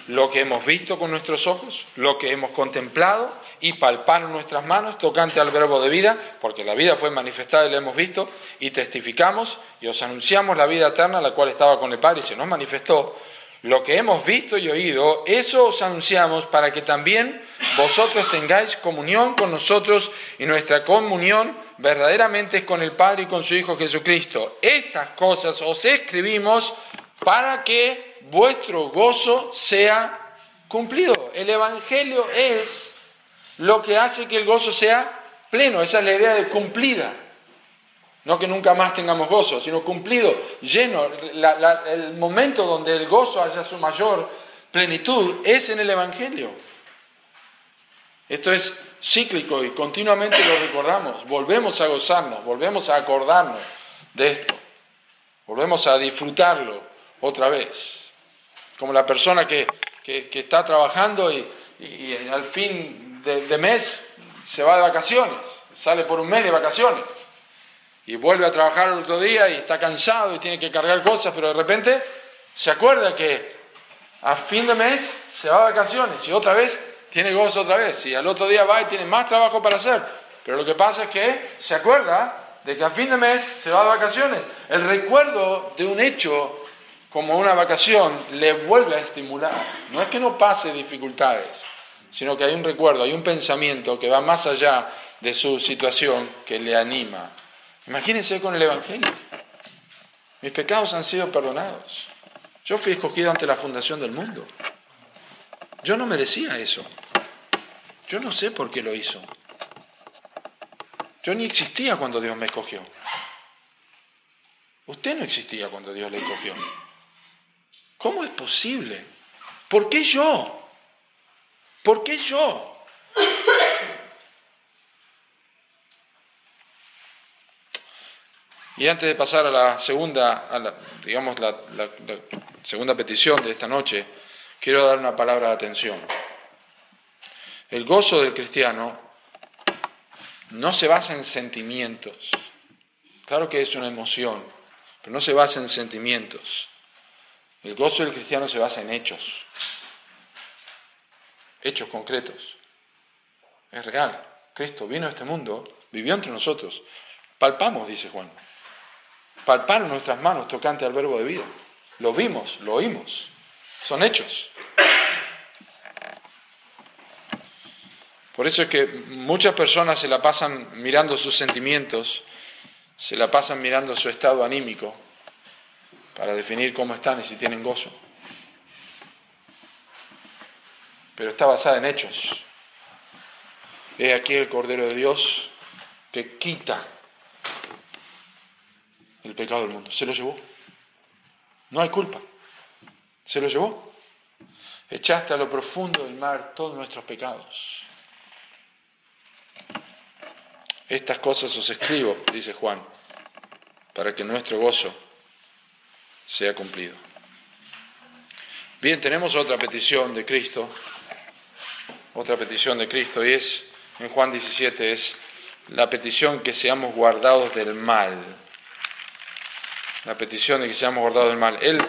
lo que hemos visto con nuestros ojos, lo que hemos contemplado y palparon nuestras manos tocante al verbo de vida, porque la vida fue manifestada y la hemos visto, y testificamos y os anunciamos la vida eterna, la cual estaba con el Padre y se nos manifestó. Lo que hemos visto y oído, eso os anunciamos para que también vosotros tengáis comunión con nosotros y nuestra comunión verdaderamente es con el Padre y con su Hijo Jesucristo. Estas cosas os escribimos para que vuestro gozo sea cumplido. El Evangelio es lo que hace que el gozo sea pleno. Esa es la idea de cumplida. No que nunca más tengamos gozo, sino cumplido, lleno. el momento donde el gozo haya su mayor plenitud es en el Evangelio. Esto es cíclico y continuamente lo recordamos. Volvemos a gozarnos, volvemos a acordarnos de esto. Volvemos a disfrutarlo otra vez como la persona que, está trabajando y, al fin de, mes se va de vacaciones, sale por un mes de vacaciones y vuelve a trabajar el otro día y está cansado y tiene que cargar cosas, pero de repente se acuerda que a fin de mes se va de vacaciones y otra vez tiene gozo otra vez y al otro día va y tiene más trabajo para hacer. Pero lo que pasa es que se acuerda de que a fin de mes se va de vacaciones. El recuerdo de un hecho como una vacación, le vuelve a estimular. No es que no pase dificultades, sino que hay un recuerdo, hay un pensamiento que va más allá de su situación que le anima. Imagínense con el Evangelio. Mis pecados han sido perdonados. Yo fui escogido ante la fundación del mundo. Yo no merecía eso. Yo no sé por qué lo hizo. Yo ni existía cuando Dios me escogió. Usted no existía cuando Dios le escogió. ¿Cómo es posible? ¿Por qué yo? ¿Por qué yo? Y antes de pasar a la segunda, a la, digamos, la, segunda petición de esta noche, quiero dar una palabra de atención. El gozo del cristiano no se basa en sentimientos. Claro que es una emoción, pero no se basa en sentimientos. El gozo del cristiano se basa en hechos, hechos concretos. Es real. Cristo vino a este mundo, vivió entre nosotros. Palpamos, dice Juan. Palparon nuestras manos tocante al verbo de vida. Lo vimos, lo oímos. Son hechos. Por eso es que muchas personas se la pasan mirando sus sentimientos, se la pasan mirando su estado anímico para definir cómo están y si tienen gozo. Pero está basada en hechos. He aquí el Cordero de Dios que quita el pecado del mundo. Se lo llevó. No hay culpa. Se lo llevó. Echaste a lo profundo del mar todos nuestros pecados. Estas cosas os escribo, dice Juan, para que nuestro gozo sea cumplido. Bien, tenemos otra petición de Cristo, otra petición de Cristo, y es, en Juan 17, es la petición que seamos guardados del mal. La petición de que seamos guardados del mal. Él,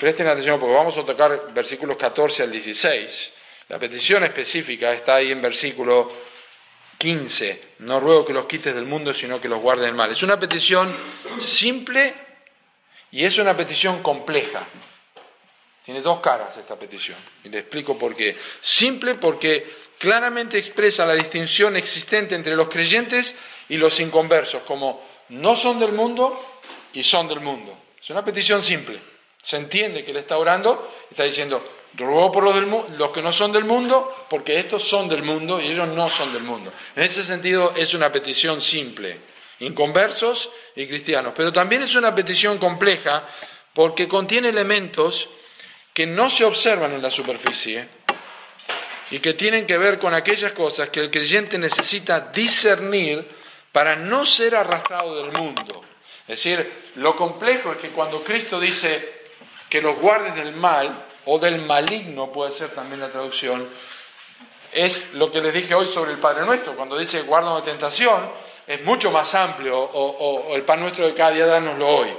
presten atención porque vamos a tocar versículos 14 al 16. La petición específica está ahí en versículo 15, no ruego que los quites del mundo, sino que los guardes del mal. Es una petición simple y es una petición compleja. Tiene dos caras esta petición. Y le explico por qué. Simple porque claramente expresa la distinción existente entre los creyentes y los inconversos, como no son del mundo y son del mundo. Es una petición simple. Se entiende que le está orando, está diciendo, Ruego por los, del, los que no son del mundo, porque estos son del mundo y ellos no son del mundo. En ese sentido es una petición simple, inconversos y cristianos. Pero también es una petición compleja porque contiene elementos que no se observan en la superficie y que tienen que ver con aquellas cosas que el creyente necesita discernir para no ser arrastrado del mundo. Es decir, lo complejo es que cuando Cristo dice que los guardes del mal, o del maligno puede ser también la traducción, es lo que les dije hoy sobre el Padre Nuestro. Cuando dice guarda de tentación, es mucho más amplio, o, el pan nuestro de cada día danoslo hoy.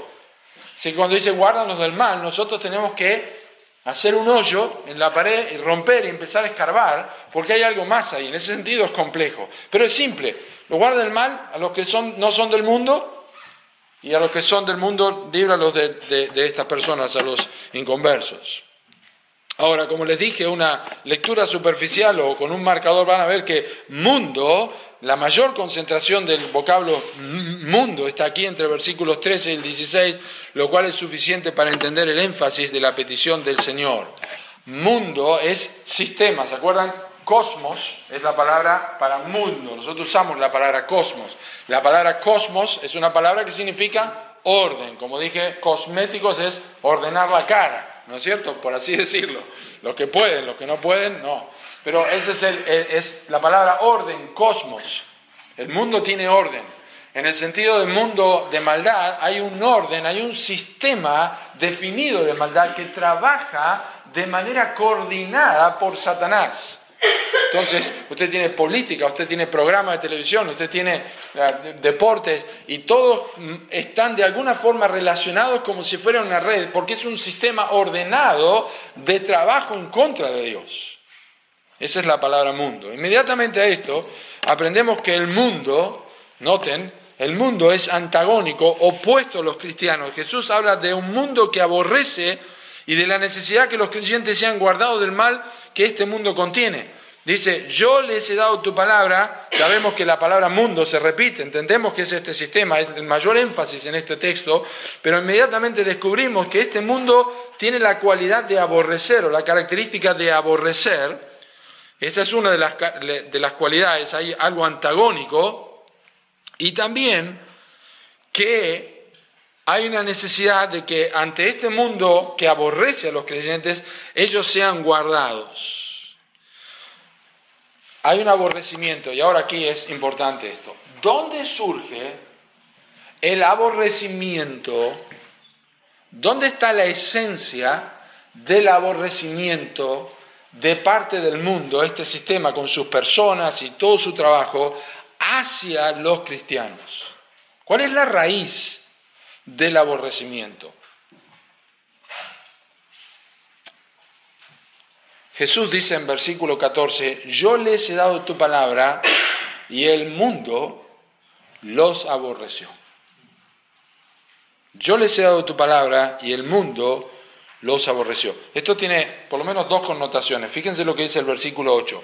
Así que cuando dice guárdanos del mal, nosotros tenemos que hacer un hoyo en la pared y romper y empezar a escarbar, porque hay algo más ahí. En ese sentido es complejo. Pero es simple. Lo guarda del mal a los que son, no son del mundo y a los que son del mundo, líbralos de, de estas personas, a los inconversos. Ahora, como les dije, una lectura superficial o con un marcador van a ver que mundo, la mayor concentración del vocablo mundo está aquí entre versículos 13 y el 16, lo cual es suficiente para entender el énfasis de la petición del Señor. Mundo es sistema, ¿se acuerdan? Cosmos es la palabra para mundo. Nosotros usamos la palabra cosmos. La palabra cosmos es una palabra que significa orden. Como dije, cosméticos es ordenar la cara. ¿No es cierto? Por así decirlo. Los que pueden, los que no pueden, no. Pero esa es, es la palabra orden, cosmos. El mundo tiene orden. En el sentido del mundo de maldad hay un orden, hay un sistema definido de maldad que trabaja de manera coordinada por Satanás. Entonces, usted tiene política, usted tiene programas de televisión, usted tiene eh, deportes y todos mm, están de alguna forma relacionados como si fuera una red, porque es un sistema ordenado de trabajo en contra de Dios. Esa es la palabra mundo. Inmediatamente a esto aprendemos que el mundo, noten, el mundo es antagónico, opuesto a los cristianos. Jesús habla de un mundo que aborrece y de la necesidad que los creyentes sean guardados del mal que este mundo contiene. Dice, yo les he dado tu palabra, sabemos que la palabra mundo se repite, entendemos que es este sistema, es el mayor énfasis en este texto, pero inmediatamente descubrimos que este mundo tiene la cualidad de aborrecer o la característica de aborrecer, esa es una de las, de las cualidades, hay algo antagónico, y también que hay una necesidad de que ante este mundo que aborrece a los creyentes, ellos sean guardados. Hay un aborrecimiento, y ahora aquí es importante esto. ¿Dónde surge el aborrecimiento? ¿Dónde está la esencia del aborrecimiento de parte del mundo, este sistema con sus personas y todo su trabajo, hacia los cristianos? ¿Cuál es la raíz del aborrecimiento? Jesús dice en versículo 14, yo les he dado tu palabra y el mundo los aborreció. Yo les he dado tu palabra y el mundo los aborreció. Esto tiene por lo menos dos connotaciones. Fíjense lo que dice el versículo 8.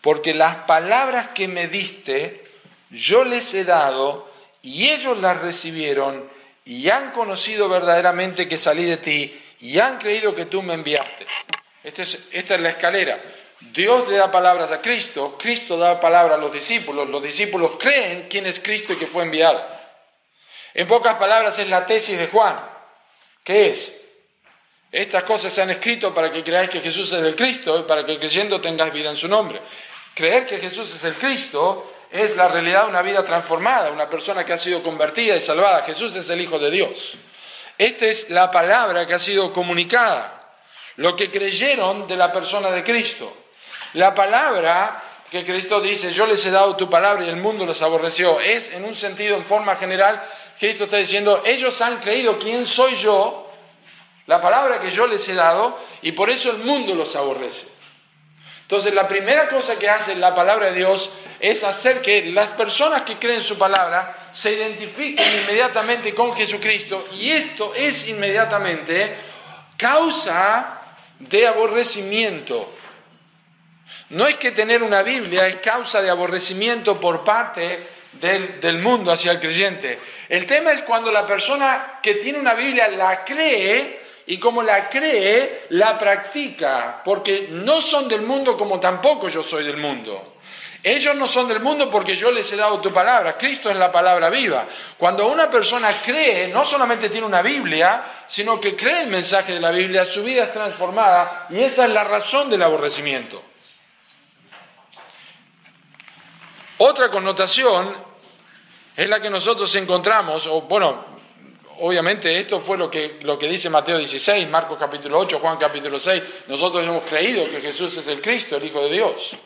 Porque las palabras que me diste, yo les he dado y ellos las recibieron y han conocido verdaderamente que salí de ti y han creído que tú me enviaste. Esta es, esta es la escalera. Dios le da palabras a Cristo, Cristo da palabra a los discípulos, los discípulos creen quién es Cristo y que fue enviado. En pocas palabras es la tesis de Juan. ¿Qué es? Estas cosas se han escrito para que creáis que Jesús es el Cristo y para que creyendo tengáis vida en su nombre. Creer que Jesús es el Cristo es la realidad de una vida transformada, una persona que ha sido convertida y salvada. Jesús es el Hijo de Dios. Esta es la palabra que ha sido comunicada, lo que creyeron de la persona de Cristo. La palabra que Cristo dice, yo les he dado tu palabra y el mundo los aborreció, es en un sentido, en forma general, Cristo está diciendo, ellos han creído quién soy yo, la palabra que yo les he dado, y por eso el mundo los aborrece. Entonces, la primera cosa que hace la palabra de Dios es hacer que las personas que creen su palabra se identifiquen inmediatamente con Jesucristo y esto es inmediatamente causa de aborrecimiento. No es que tener una Biblia es causa de aborrecimiento por parte del, del, mundo hacia el creyente. El tema es cuando la persona que tiene una Biblia la cree y como la cree, la practica, porque no son del mundo como tampoco yo soy del mundo. Ellos no son del mundo porque yo les he dado tu palabra. Cristo es la palabra viva. Cuando una persona cree, no solamente tiene una Biblia, sino que cree el mensaje de la Biblia, su vida es transformada y esa es la razón del aborrecimiento. Otra connotación es la que nosotros encontramos, o bueno, obviamente esto fue lo que, lo que dice Mateo 16, Marcos capítulo 8, Juan capítulo 6. Nosotros hemos creído que Jesús es el Cristo, el Hijo de Dios.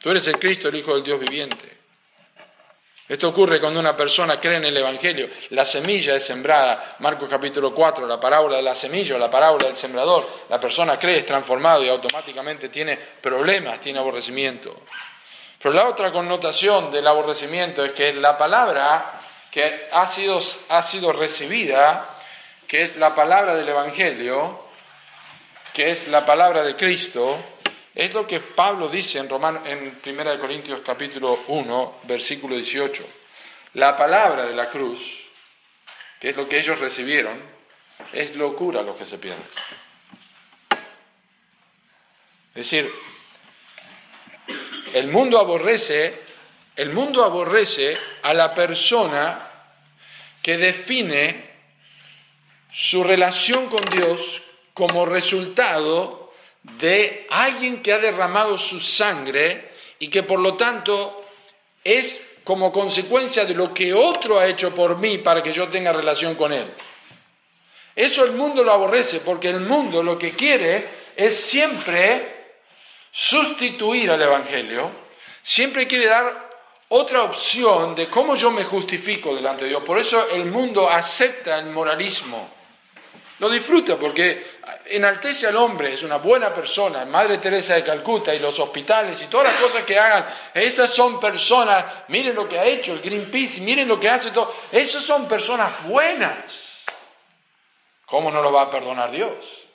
Tú eres el Cristo, el Hijo del Dios viviente. Esto ocurre cuando una persona cree en el Evangelio. La semilla es sembrada. Marcos capítulo 4, la parábola de la semilla, la parábola del sembrador. La persona cree, es transformado y automáticamente tiene problemas, tiene aborrecimiento. Pero la otra connotación del aborrecimiento es que la palabra que ha sido, ha sido recibida, que es la palabra del Evangelio, que es la palabra de Cristo, es lo que Pablo dice en, Romano, en 1 Corintios capítulo 1, versículo 18. La palabra de la cruz, que es lo que ellos recibieron, es locura lo que se pierde. Es decir, el mundo aborrece, el mundo aborrece a la persona que define su relación con Dios como resultado de alguien que ha derramado su sangre y que por lo tanto es como consecuencia de lo que otro ha hecho por mí para que yo tenga relación con él. Eso el mundo lo aborrece porque el mundo lo que quiere es siempre sustituir al Evangelio, siempre quiere dar otra opción de cómo yo me justifico delante de Dios. Por eso el mundo acepta el moralismo lo disfruta porque enaltece al hombre, es una buena persona. Madre Teresa de Calcuta y los hospitales y todas las cosas que hagan, esas son personas, miren lo que ha hecho el Greenpeace, miren lo que hace todo, esas son personas buenas. ¿Cómo no lo va a perdonar Dios?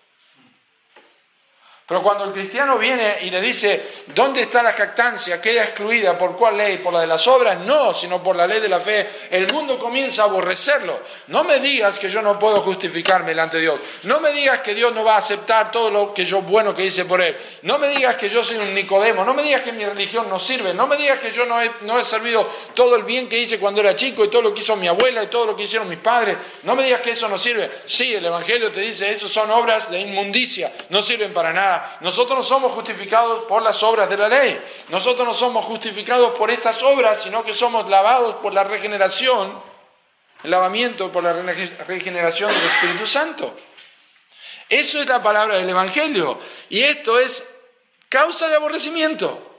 Pero cuando el cristiano viene y le dice, ¿dónde está la jactancia? ¿Queda excluida? ¿Por cuál ley? ¿Por la de las obras? No, sino por la ley de la fe. El mundo comienza a aborrecerlo. No me digas que yo no puedo justificarme delante de Dios. No me digas que Dios no va a aceptar todo lo que yo bueno que hice por Él. No me digas que yo soy un Nicodemo. No me digas que mi religión no sirve. No me digas que yo no he, no he servido todo el bien que hice cuando era chico y todo lo que hizo mi abuela y todo lo que hicieron mis padres. No me digas que eso no sirve. Sí, el Evangelio te dice, eso son obras de inmundicia. No sirven para nada nosotros no somos justificados por las obras de la ley. Nosotros no somos justificados por estas obras, sino que somos lavados por la regeneración, el lavamiento por la regeneración del Espíritu Santo. Eso es la palabra del Evangelio. Y esto es causa de aborrecimiento.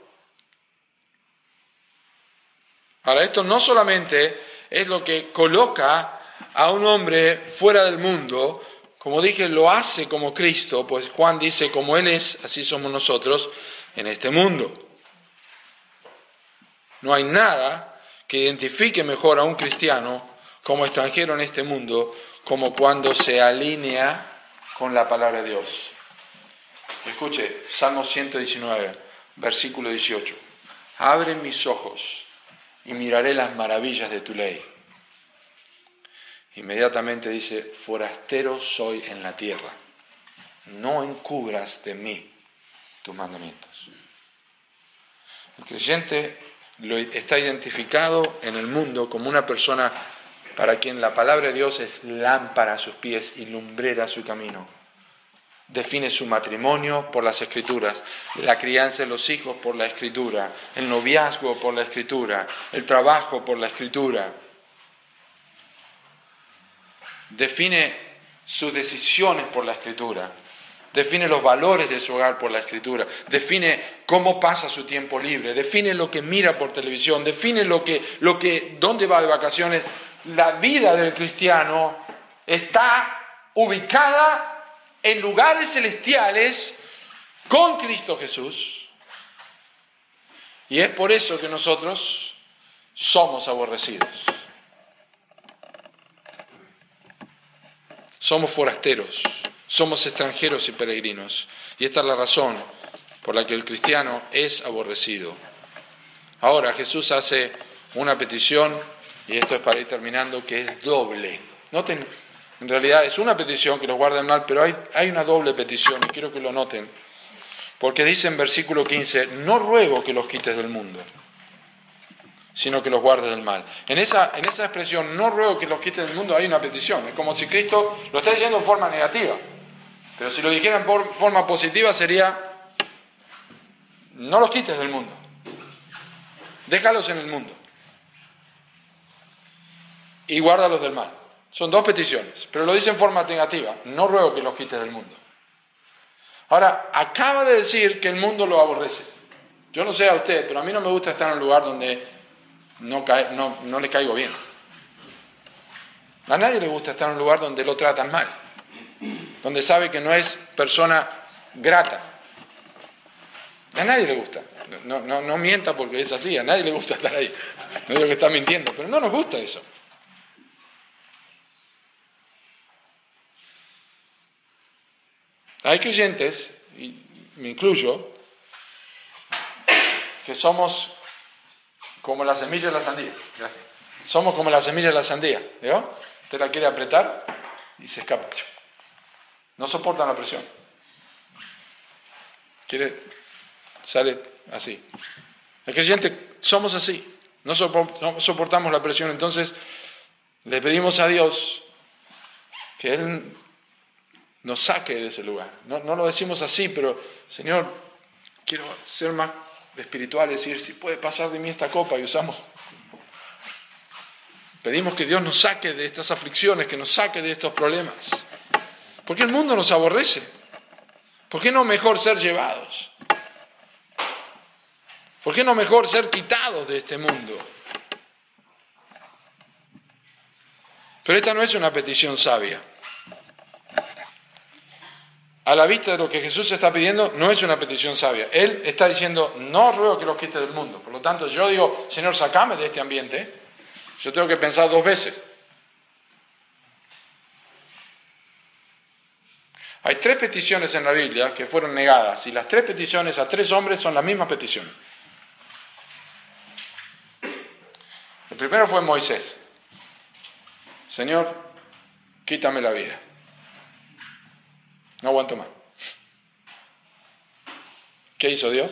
Ahora, esto no solamente es lo que coloca a un hombre fuera del mundo, como dije, lo hace como Cristo, pues Juan dice, como Él es, así somos nosotros en este mundo. No hay nada que identifique mejor a un cristiano como extranjero en este mundo como cuando se alinea con la palabra de Dios. Escuche, Salmo 119, versículo 18. Abre mis ojos y miraré las maravillas de tu ley. Inmediatamente dice, forastero soy en la tierra, no encubras de mí tus mandamientos. El creyente está identificado en el mundo como una persona para quien la palabra de Dios es lámpara a sus pies y lumbrera a su camino. Define su matrimonio por las escrituras, la crianza de los hijos por la escritura, el noviazgo por la escritura, el trabajo por la escritura, define sus decisiones por la escritura, define los valores de su hogar por la escritura, define cómo pasa su tiempo libre, define lo que mira por televisión, define lo que, lo que, dónde va de vacaciones. La vida del cristiano está ubicada en lugares celestiales con Cristo Jesús. Y es por eso que nosotros somos aborrecidos. Somos forasteros, somos extranjeros y peregrinos. Y esta es la razón por la que el cristiano es aborrecido. Ahora Jesús hace una petición, y esto es para ir terminando, que es doble. Noten, en realidad es una petición que los guarden mal, pero hay, hay una doble petición y quiero que lo noten. Porque dice en versículo 15, no ruego que los quites del mundo sino que los guardes del mal. En esa, en esa expresión, no ruego que los quites del mundo, hay una petición. Es como si Cristo lo está diciendo en forma negativa. Pero si lo dijera en forma positiva sería, no los quites del mundo. Déjalos en el mundo. Y guárdalos del mal. Son dos peticiones, pero lo dice en forma negativa. No ruego que los quites del mundo. Ahora, acaba de decir que el mundo lo aborrece. Yo no sé a usted, pero a mí no me gusta estar en un lugar donde no, no, no le caigo bien. A nadie le gusta estar en un lugar donde lo tratan mal, donde sabe que no es persona grata. A nadie le gusta. No, no, no mienta porque es así, a nadie le gusta estar ahí. No digo que está mintiendo, pero no nos gusta eso. Hay creyentes, y me incluyo, que somos como la semilla de la sandía. Somos como la semilla de la sandía. Usted la quiere apretar y se escapa. No soportan la presión. Quiere, sale así. El creyente somos así. No, soportamos la presión. Entonces le pedimos a Dios que Él nos saque de ese lugar. No lo decimos así, pero Señor, quiero ser más espiritual, es decir, si puede pasar de mí esta copa y usamos. Pedimos que Dios nos saque de estas aflicciones, que nos saque de estos problemas. ¿Por qué el mundo nos aborrece? ¿Por qué no mejor ser llevados? ¿Por qué no mejor ser quitados de este mundo? Pero esta no es una petición sabia a la vista de lo que Jesús está pidiendo, no es una petición sabia. Él está diciendo, no ruego que los quite del mundo. Por lo tanto, yo digo, Señor, sacame de este ambiente. Yo tengo que pensar dos veces. Hay tres peticiones en la Biblia que fueron negadas y las tres peticiones a tres hombres son la misma petición. El primero fue Moisés. Señor, quítame la vida. No aguanto más. ¿Qué hizo Dios?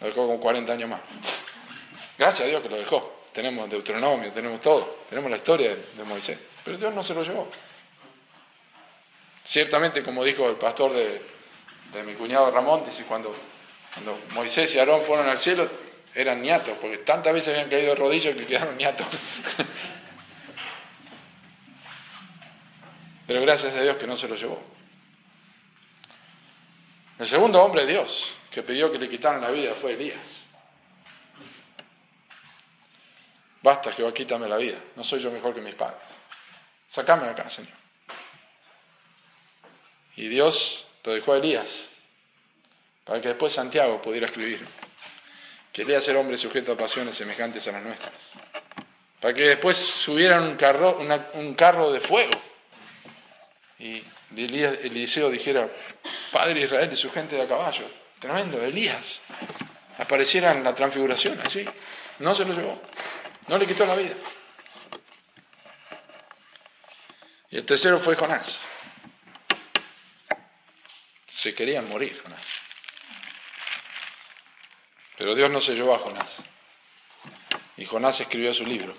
Lo dejó con 40 años más. Gracias a Dios que lo dejó. Tenemos Deuteronomio, tenemos todo, tenemos la historia de, Moisés. Pero Dios no se lo llevó. Ciertamente, como dijo el pastor de, mi cuñado Ramón, dice, cuando, Moisés y Aarón fueron al cielo, eran niatos, porque tantas veces habían caído de rodillas que quedaron niatos. Pero gracias a Dios que no se lo llevó. El segundo hombre de Dios que pidió que le quitaran la vida fue Elías. Basta, Jehová, quítame la vida. No soy yo mejor que mis padres. Sacame de acá, Señor. Y Dios lo dejó a Elías para que después Santiago pudiera escribir que era hombre sujeto a pasiones semejantes a las nuestras. Para que después subieran un carro, un carro de fuego y Eliseo dijera, Padre Israel y su gente de a caballo, tremendo, Elías, apareciera en la transfiguración, así, no se lo llevó, no le quitó la vida. Y el tercero fue Jonás. Se querían morir, Jonás. Pero Dios no se llevó a Jonás. Y Jonás escribió su libro.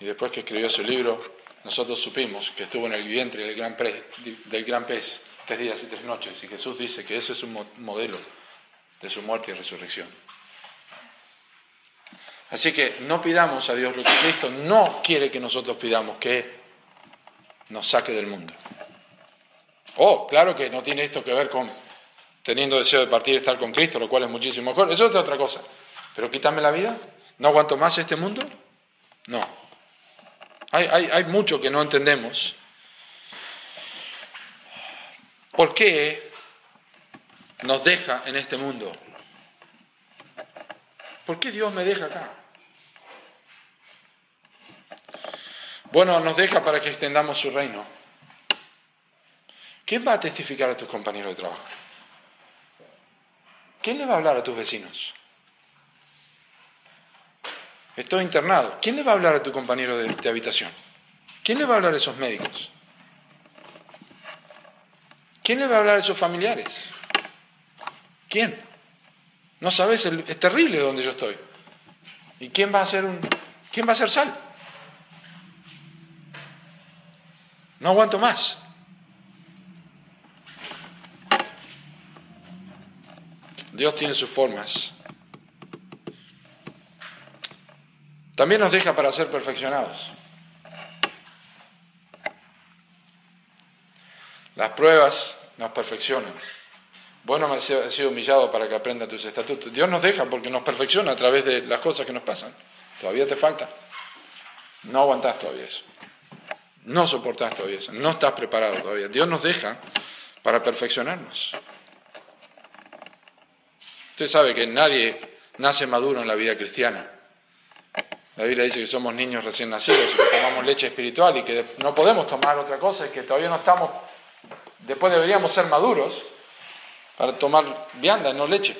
Y después que escribió su libro, nosotros supimos que estuvo en el vientre del gran, del gran pez tres días y tres noches y Jesús dice que eso es un modelo de su muerte y resurrección. Así que no pidamos a Dios lo que Cristo no quiere que nosotros pidamos, que nos saque del mundo. Oh, claro que no tiene esto que ver con teniendo deseo de partir y estar con Cristo, lo cual es muchísimo mejor. Eso es otra cosa. Pero quítame la vida. ¿No aguanto más este mundo? No. Hay, mucho que no entendemos. ¿Por qué nos deja en este mundo? ¿Por qué Dios me deja acá? Bueno, nos deja para que extendamos su reino. ¿Quién va a testificar a tus compañeros de trabajo? ¿Quién le va a hablar a tus vecinos? Estoy internado. ¿Quién le va a hablar a tu compañero de, habitación? ¿Quién le va a hablar a esos médicos? ¿Quién le va a hablar a esos familiares? ¿Quién? No sabes, es terrible donde yo estoy. ¿Y quién va a ser un, quién va a ser sal? No aguanto más. Dios tiene sus formas También nos deja para ser perfeccionados. Las pruebas nos perfeccionan. Bueno, me has sido humillado para que aprenda tus estatutos. Dios nos deja porque nos perfecciona a través de las cosas que nos pasan. Todavía te falta. No aguantás todavía eso. No soportás todavía eso. No estás preparado todavía. Dios nos deja para perfeccionarnos. Usted sabe que nadie nace maduro en la vida cristiana. La Biblia dice que somos niños recién nacidos y que tomamos leche espiritual y que no podemos tomar otra cosa y que todavía no estamos, después deberíamos ser maduros para tomar vianda, no leche,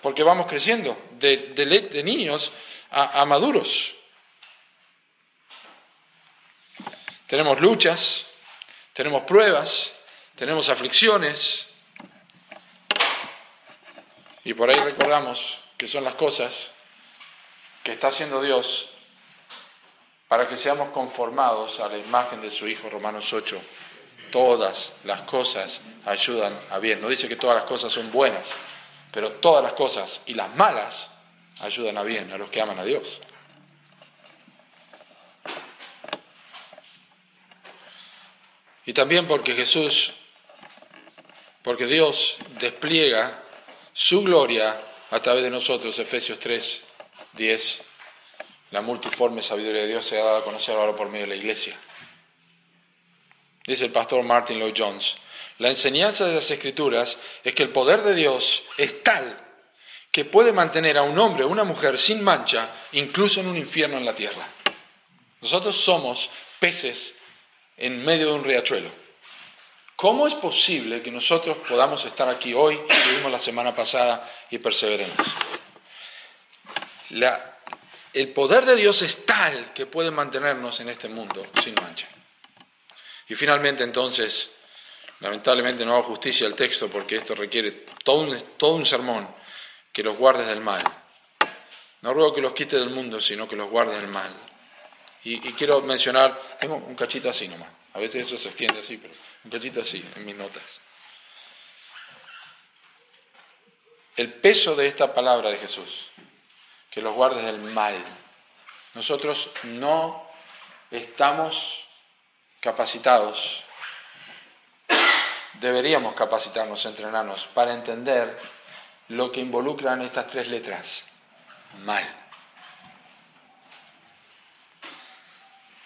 porque vamos creciendo de, niños a, a maduros. Tenemos luchas, tenemos pruebas, tenemos aflicciones y por ahí recordamos que son las cosas que está haciendo Dios para que seamos conformados a la imagen de su Hijo, Romanos 8. Todas las cosas ayudan a bien. No dice que todas las cosas son buenas, pero todas las cosas y las malas ayudan a bien a los que aman a Dios. Y también porque Jesús, porque Dios despliega su gloria a través de nosotros, Efesios 3, 10. La multiforme sabiduría de Dios se ha dado a conocer ahora por medio de la iglesia. Dice el pastor Martin Lloyd Jones, la enseñanza de las escrituras es que el poder de Dios es tal que puede mantener a un hombre o una mujer sin mancha, incluso en un infierno en la tierra. Nosotros somos peces en medio de un riachuelo. ¿Cómo es posible que nosotros podamos estar aquí hoy, estuvimos la semana pasada y perseveremos? El poder de Dios es tal que puede mantenernos en este mundo sin mancha. Y finalmente entonces, lamentablemente no hago justicia al texto porque esto requiere todo un, sermón, que los guardes del mal. No ruego que los quite del mundo, sino que los guardes del mal. Y, quiero mencionar, tengo un cachito así nomás, a veces eso se extiende así, pero un cachito así en mis notas. El peso de esta palabra de Jesús, que los guardes del mal. Nosotros no estamos capacitados, deberíamos capacitarnos, entrenarnos, para entender lo que involucran estas tres letras, mal.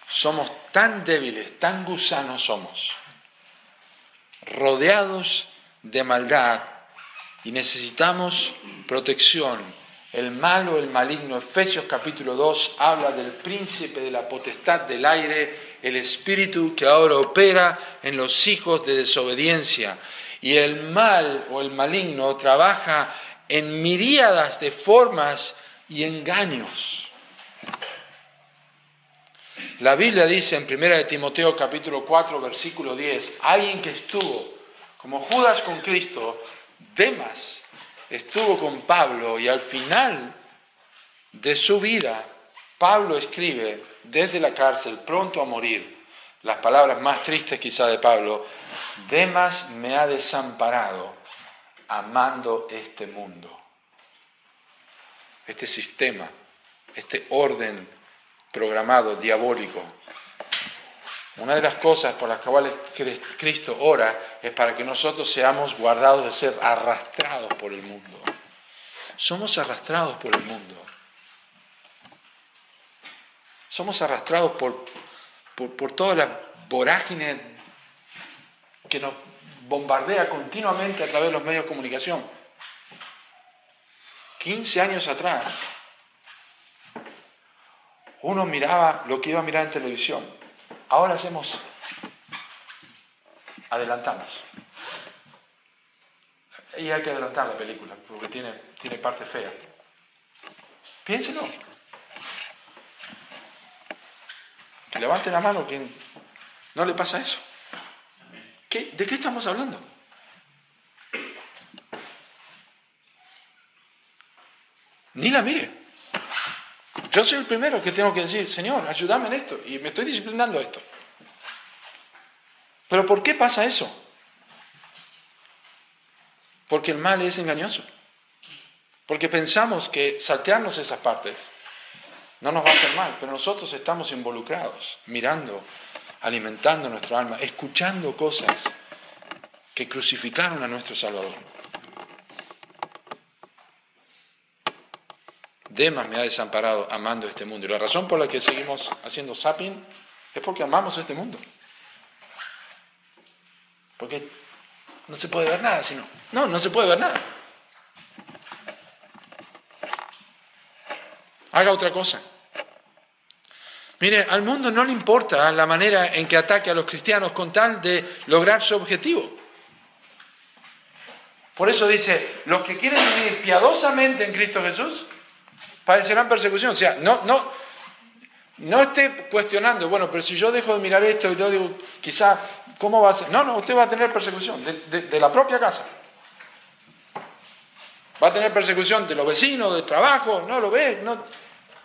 Somos tan débiles, tan gusanos somos, rodeados de maldad y necesitamos protección. El malo, el maligno, Efesios capítulo 2 habla del príncipe de la potestad del aire, el espíritu que ahora opera en los hijos de desobediencia. Y el mal o el maligno trabaja en miríadas de formas y engaños. La Biblia dice en 1 de Timoteo capítulo 4 versículo 10, alguien que estuvo como Judas con Cristo, Demas estuvo con Pablo y al final de su vida, Pablo escribe desde la cárcel, pronto a morir, las palabras más tristes quizá de Pablo, Demas me ha desamparado amando este mundo, este sistema, este orden programado, diabólico. Una de las cosas por las cuales Cristo ora es para que nosotros seamos guardados de ser arrastrados por el mundo. Somos arrastrados por el mundo. Somos arrastrados por, por, toda la vorágine que nos bombardea continuamente a través de los medios de comunicación. 15 años atrás, uno miraba lo que iba a mirar en televisión. Ahora hacemos, adelantamos. Y hay que adelantar la película, porque tiene, tiene parte fea. Piénselo. Levante la mano quien no le pasa eso. ¿Qué, ¿De qué estamos hablando? Ni la mire. Yo soy el primero que tengo que decir, Señor, ayúdame en esto, y me estoy disciplinando esto. Pero ¿por qué pasa eso? Porque el mal es engañoso. Porque pensamos que saltearnos esas partes no nos va a hacer mal, pero nosotros estamos involucrados, mirando, alimentando nuestro alma, escuchando cosas que crucificaron a nuestro Salvador. Demas me ha desamparado amando este mundo. Y la razón por la que seguimos haciendo zapping es porque amamos este mundo. Porque no se puede ver nada, sino. No, no se puede ver nada. Haga otra cosa. Mire, al mundo no le importa la manera en que ataque a los cristianos con tal de lograr su objetivo. Por eso dice, los que quieren vivir piadosamente en Cristo Jesús, padecerán persecución. O sea, no, no, no esté cuestionando, bueno, pero si yo dejo de mirar esto y yo digo, quizá, ¿cómo va a ser? No, no, usted va a tener persecución de, la propia casa. Va a tener persecución de los vecinos, del trabajo, no lo ve, no.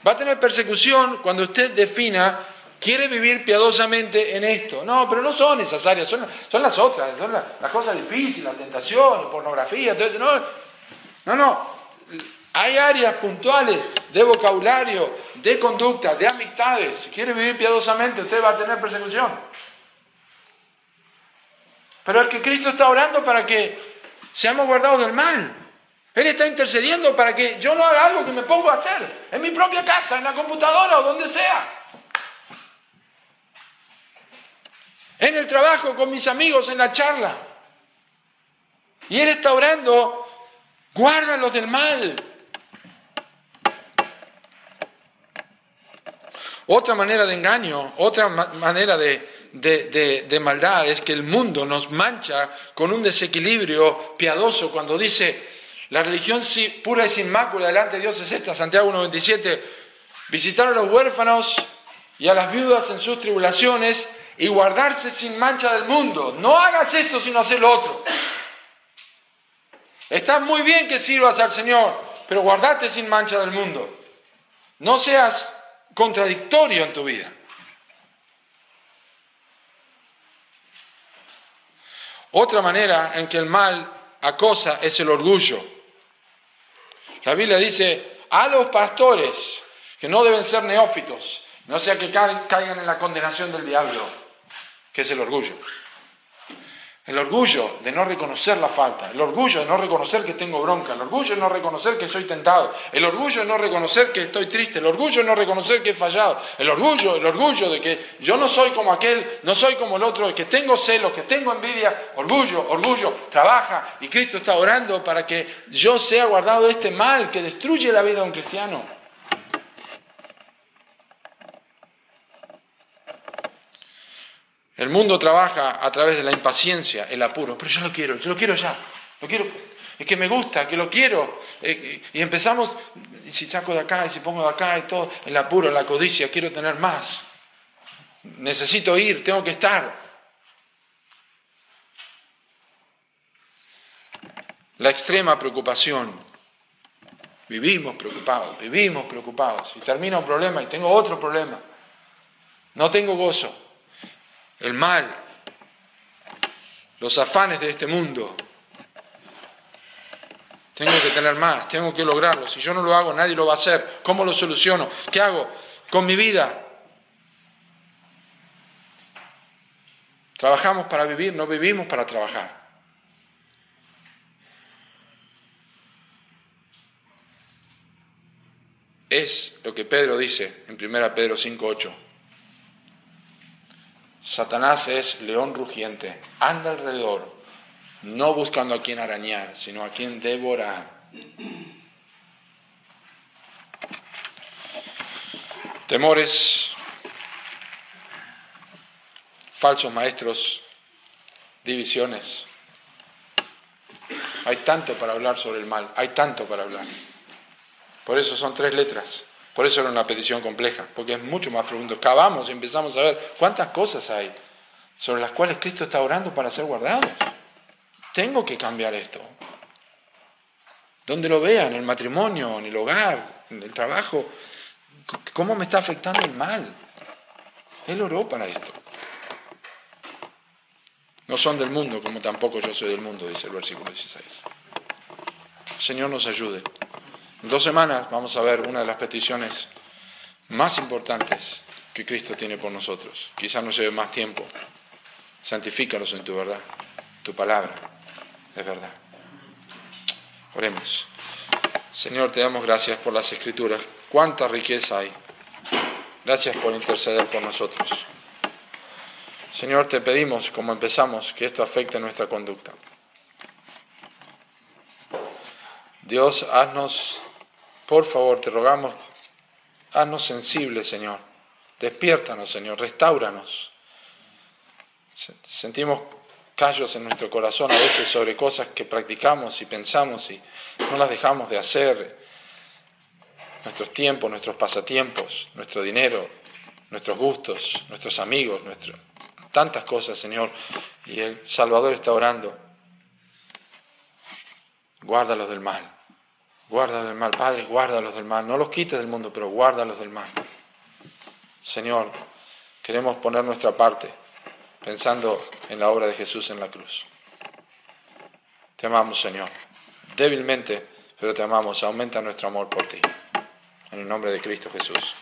Va a tener persecución cuando usted defina, quiere vivir piadosamente en esto. No, pero no son esas áreas, son, son las otras, son las, cosas difíciles, la tentación, la pornografía, eso. No, no, no. Hay áreas puntuales de vocabulario, de conducta, de amistades. Si quiere vivir piadosamente, usted va a tener persecución. Pero es que Cristo está orando para que seamos guardados del mal. Él está intercediendo para que yo no haga algo que me pongo a hacer en mi propia casa, en la computadora o donde sea. En el trabajo, con mis amigos, en la charla. Y Él está orando, guárdalos del mal. Otra manera de engaño, otra manera de, maldad es que el mundo nos mancha con un desequilibrio piadoso cuando dice la religión pura y sin mácula delante de Dios es esta, Santiago 1.27, visitar a los huérfanos y a las viudas en sus tribulaciones y guardarse sin mancha del mundo. No hagas esto sino hacer lo otro. Está muy bien que sirvas al Señor, pero guardate sin mancha del mundo. No seas contradictorio en tu vida. Otra manera en que el mal acosa es el orgullo. La Biblia dice a los pastores que no deben ser neófitos, no sea que caigan en la condenación del diablo, que es el orgullo. El orgullo de no reconocer la falta, el orgullo de no reconocer que tengo bronca, el orgullo de no reconocer que soy tentado, el orgullo de no reconocer que estoy triste, el orgullo de no reconocer que he fallado, el orgullo, el orgullo de que yo no soy como aquel, no soy como el otro, que tengo celos, que tengo envidia, orgullo, orgullo, trabaja y Cristo está orando para que yo sea guardado de este mal que destruye la vida de un cristiano. El mundo trabaja a través de la impaciencia, el apuro, pero yo lo quiero, yo lo quiero ya, lo quiero, es que me gusta, que lo quiero. Eh, y empezamos, y si saco de acá, y si pongo de acá, y todo, el apuro, la codicia, quiero tener más. Necesito ir, tengo que estar. La extrema preocupación. Vivimos preocupados, vivimos preocupados. Y termina un problema y tengo otro problema. No tengo gozo el mal, los afanes de este mundo. Tengo que tener más, tengo que lograrlo. Si yo no lo hago, nadie lo va a hacer. ¿Cómo lo soluciono? ¿Qué hago con mi vida? Trabajamos para vivir, no vivimos para trabajar. Es lo que Pedro dice en 1 Pedro 5.8. Satanás es león rugiente, anda alrededor, no buscando a quien arañar, sino a quien devorar. Temores, falsos maestros, divisiones. Hay tanto para hablar sobre el mal, hay tanto para hablar. Por eso son tres letras. Por eso era una petición compleja, porque es mucho más profundo. Cavamos y empezamos a ver cuántas cosas hay sobre las cuales Cristo está orando para ser guardados. Tengo que cambiar esto. Donde lo vea, en el matrimonio, en el hogar, en el trabajo, ¿cómo me está afectando el mal? Él oró para esto. No son del mundo, como tampoco yo soy del mundo, dice el versículo 16. Señor nos ayude. En dos semanas vamos a ver una de las peticiones más importantes que Cristo tiene por nosotros. Quizás nos lleve más tiempo. Santifícalos en tu verdad. Tu palabra es verdad. Oremos. Señor, te damos gracias por las escrituras. Cuánta riqueza hay. Gracias por interceder por nosotros. Señor, te pedimos, como empezamos, que esto afecte nuestra conducta. Dios, haznos por favor, te rogamos, haznos sensibles, Señor. Despiértanos, Señor, restauranos. Sentimos callos en nuestro corazón a veces sobre cosas que practicamos y pensamos y no las dejamos de hacer. Nuestros tiempos, nuestros pasatiempos, nuestro dinero, nuestros gustos, nuestros amigos, tantas cosas, Señor. Y el Salvador está orando. Guárdalos del mal. Guárdalos del mal, Padre, guárdalos del mal. No los quites del mundo, pero guárdalos del mal. Señor, queremos poner nuestra parte pensando en la obra de Jesús en la cruz. Te amamos, Señor. Débilmente, pero te amamos. Aumenta nuestro amor por ti. En el nombre de Cristo Jesús.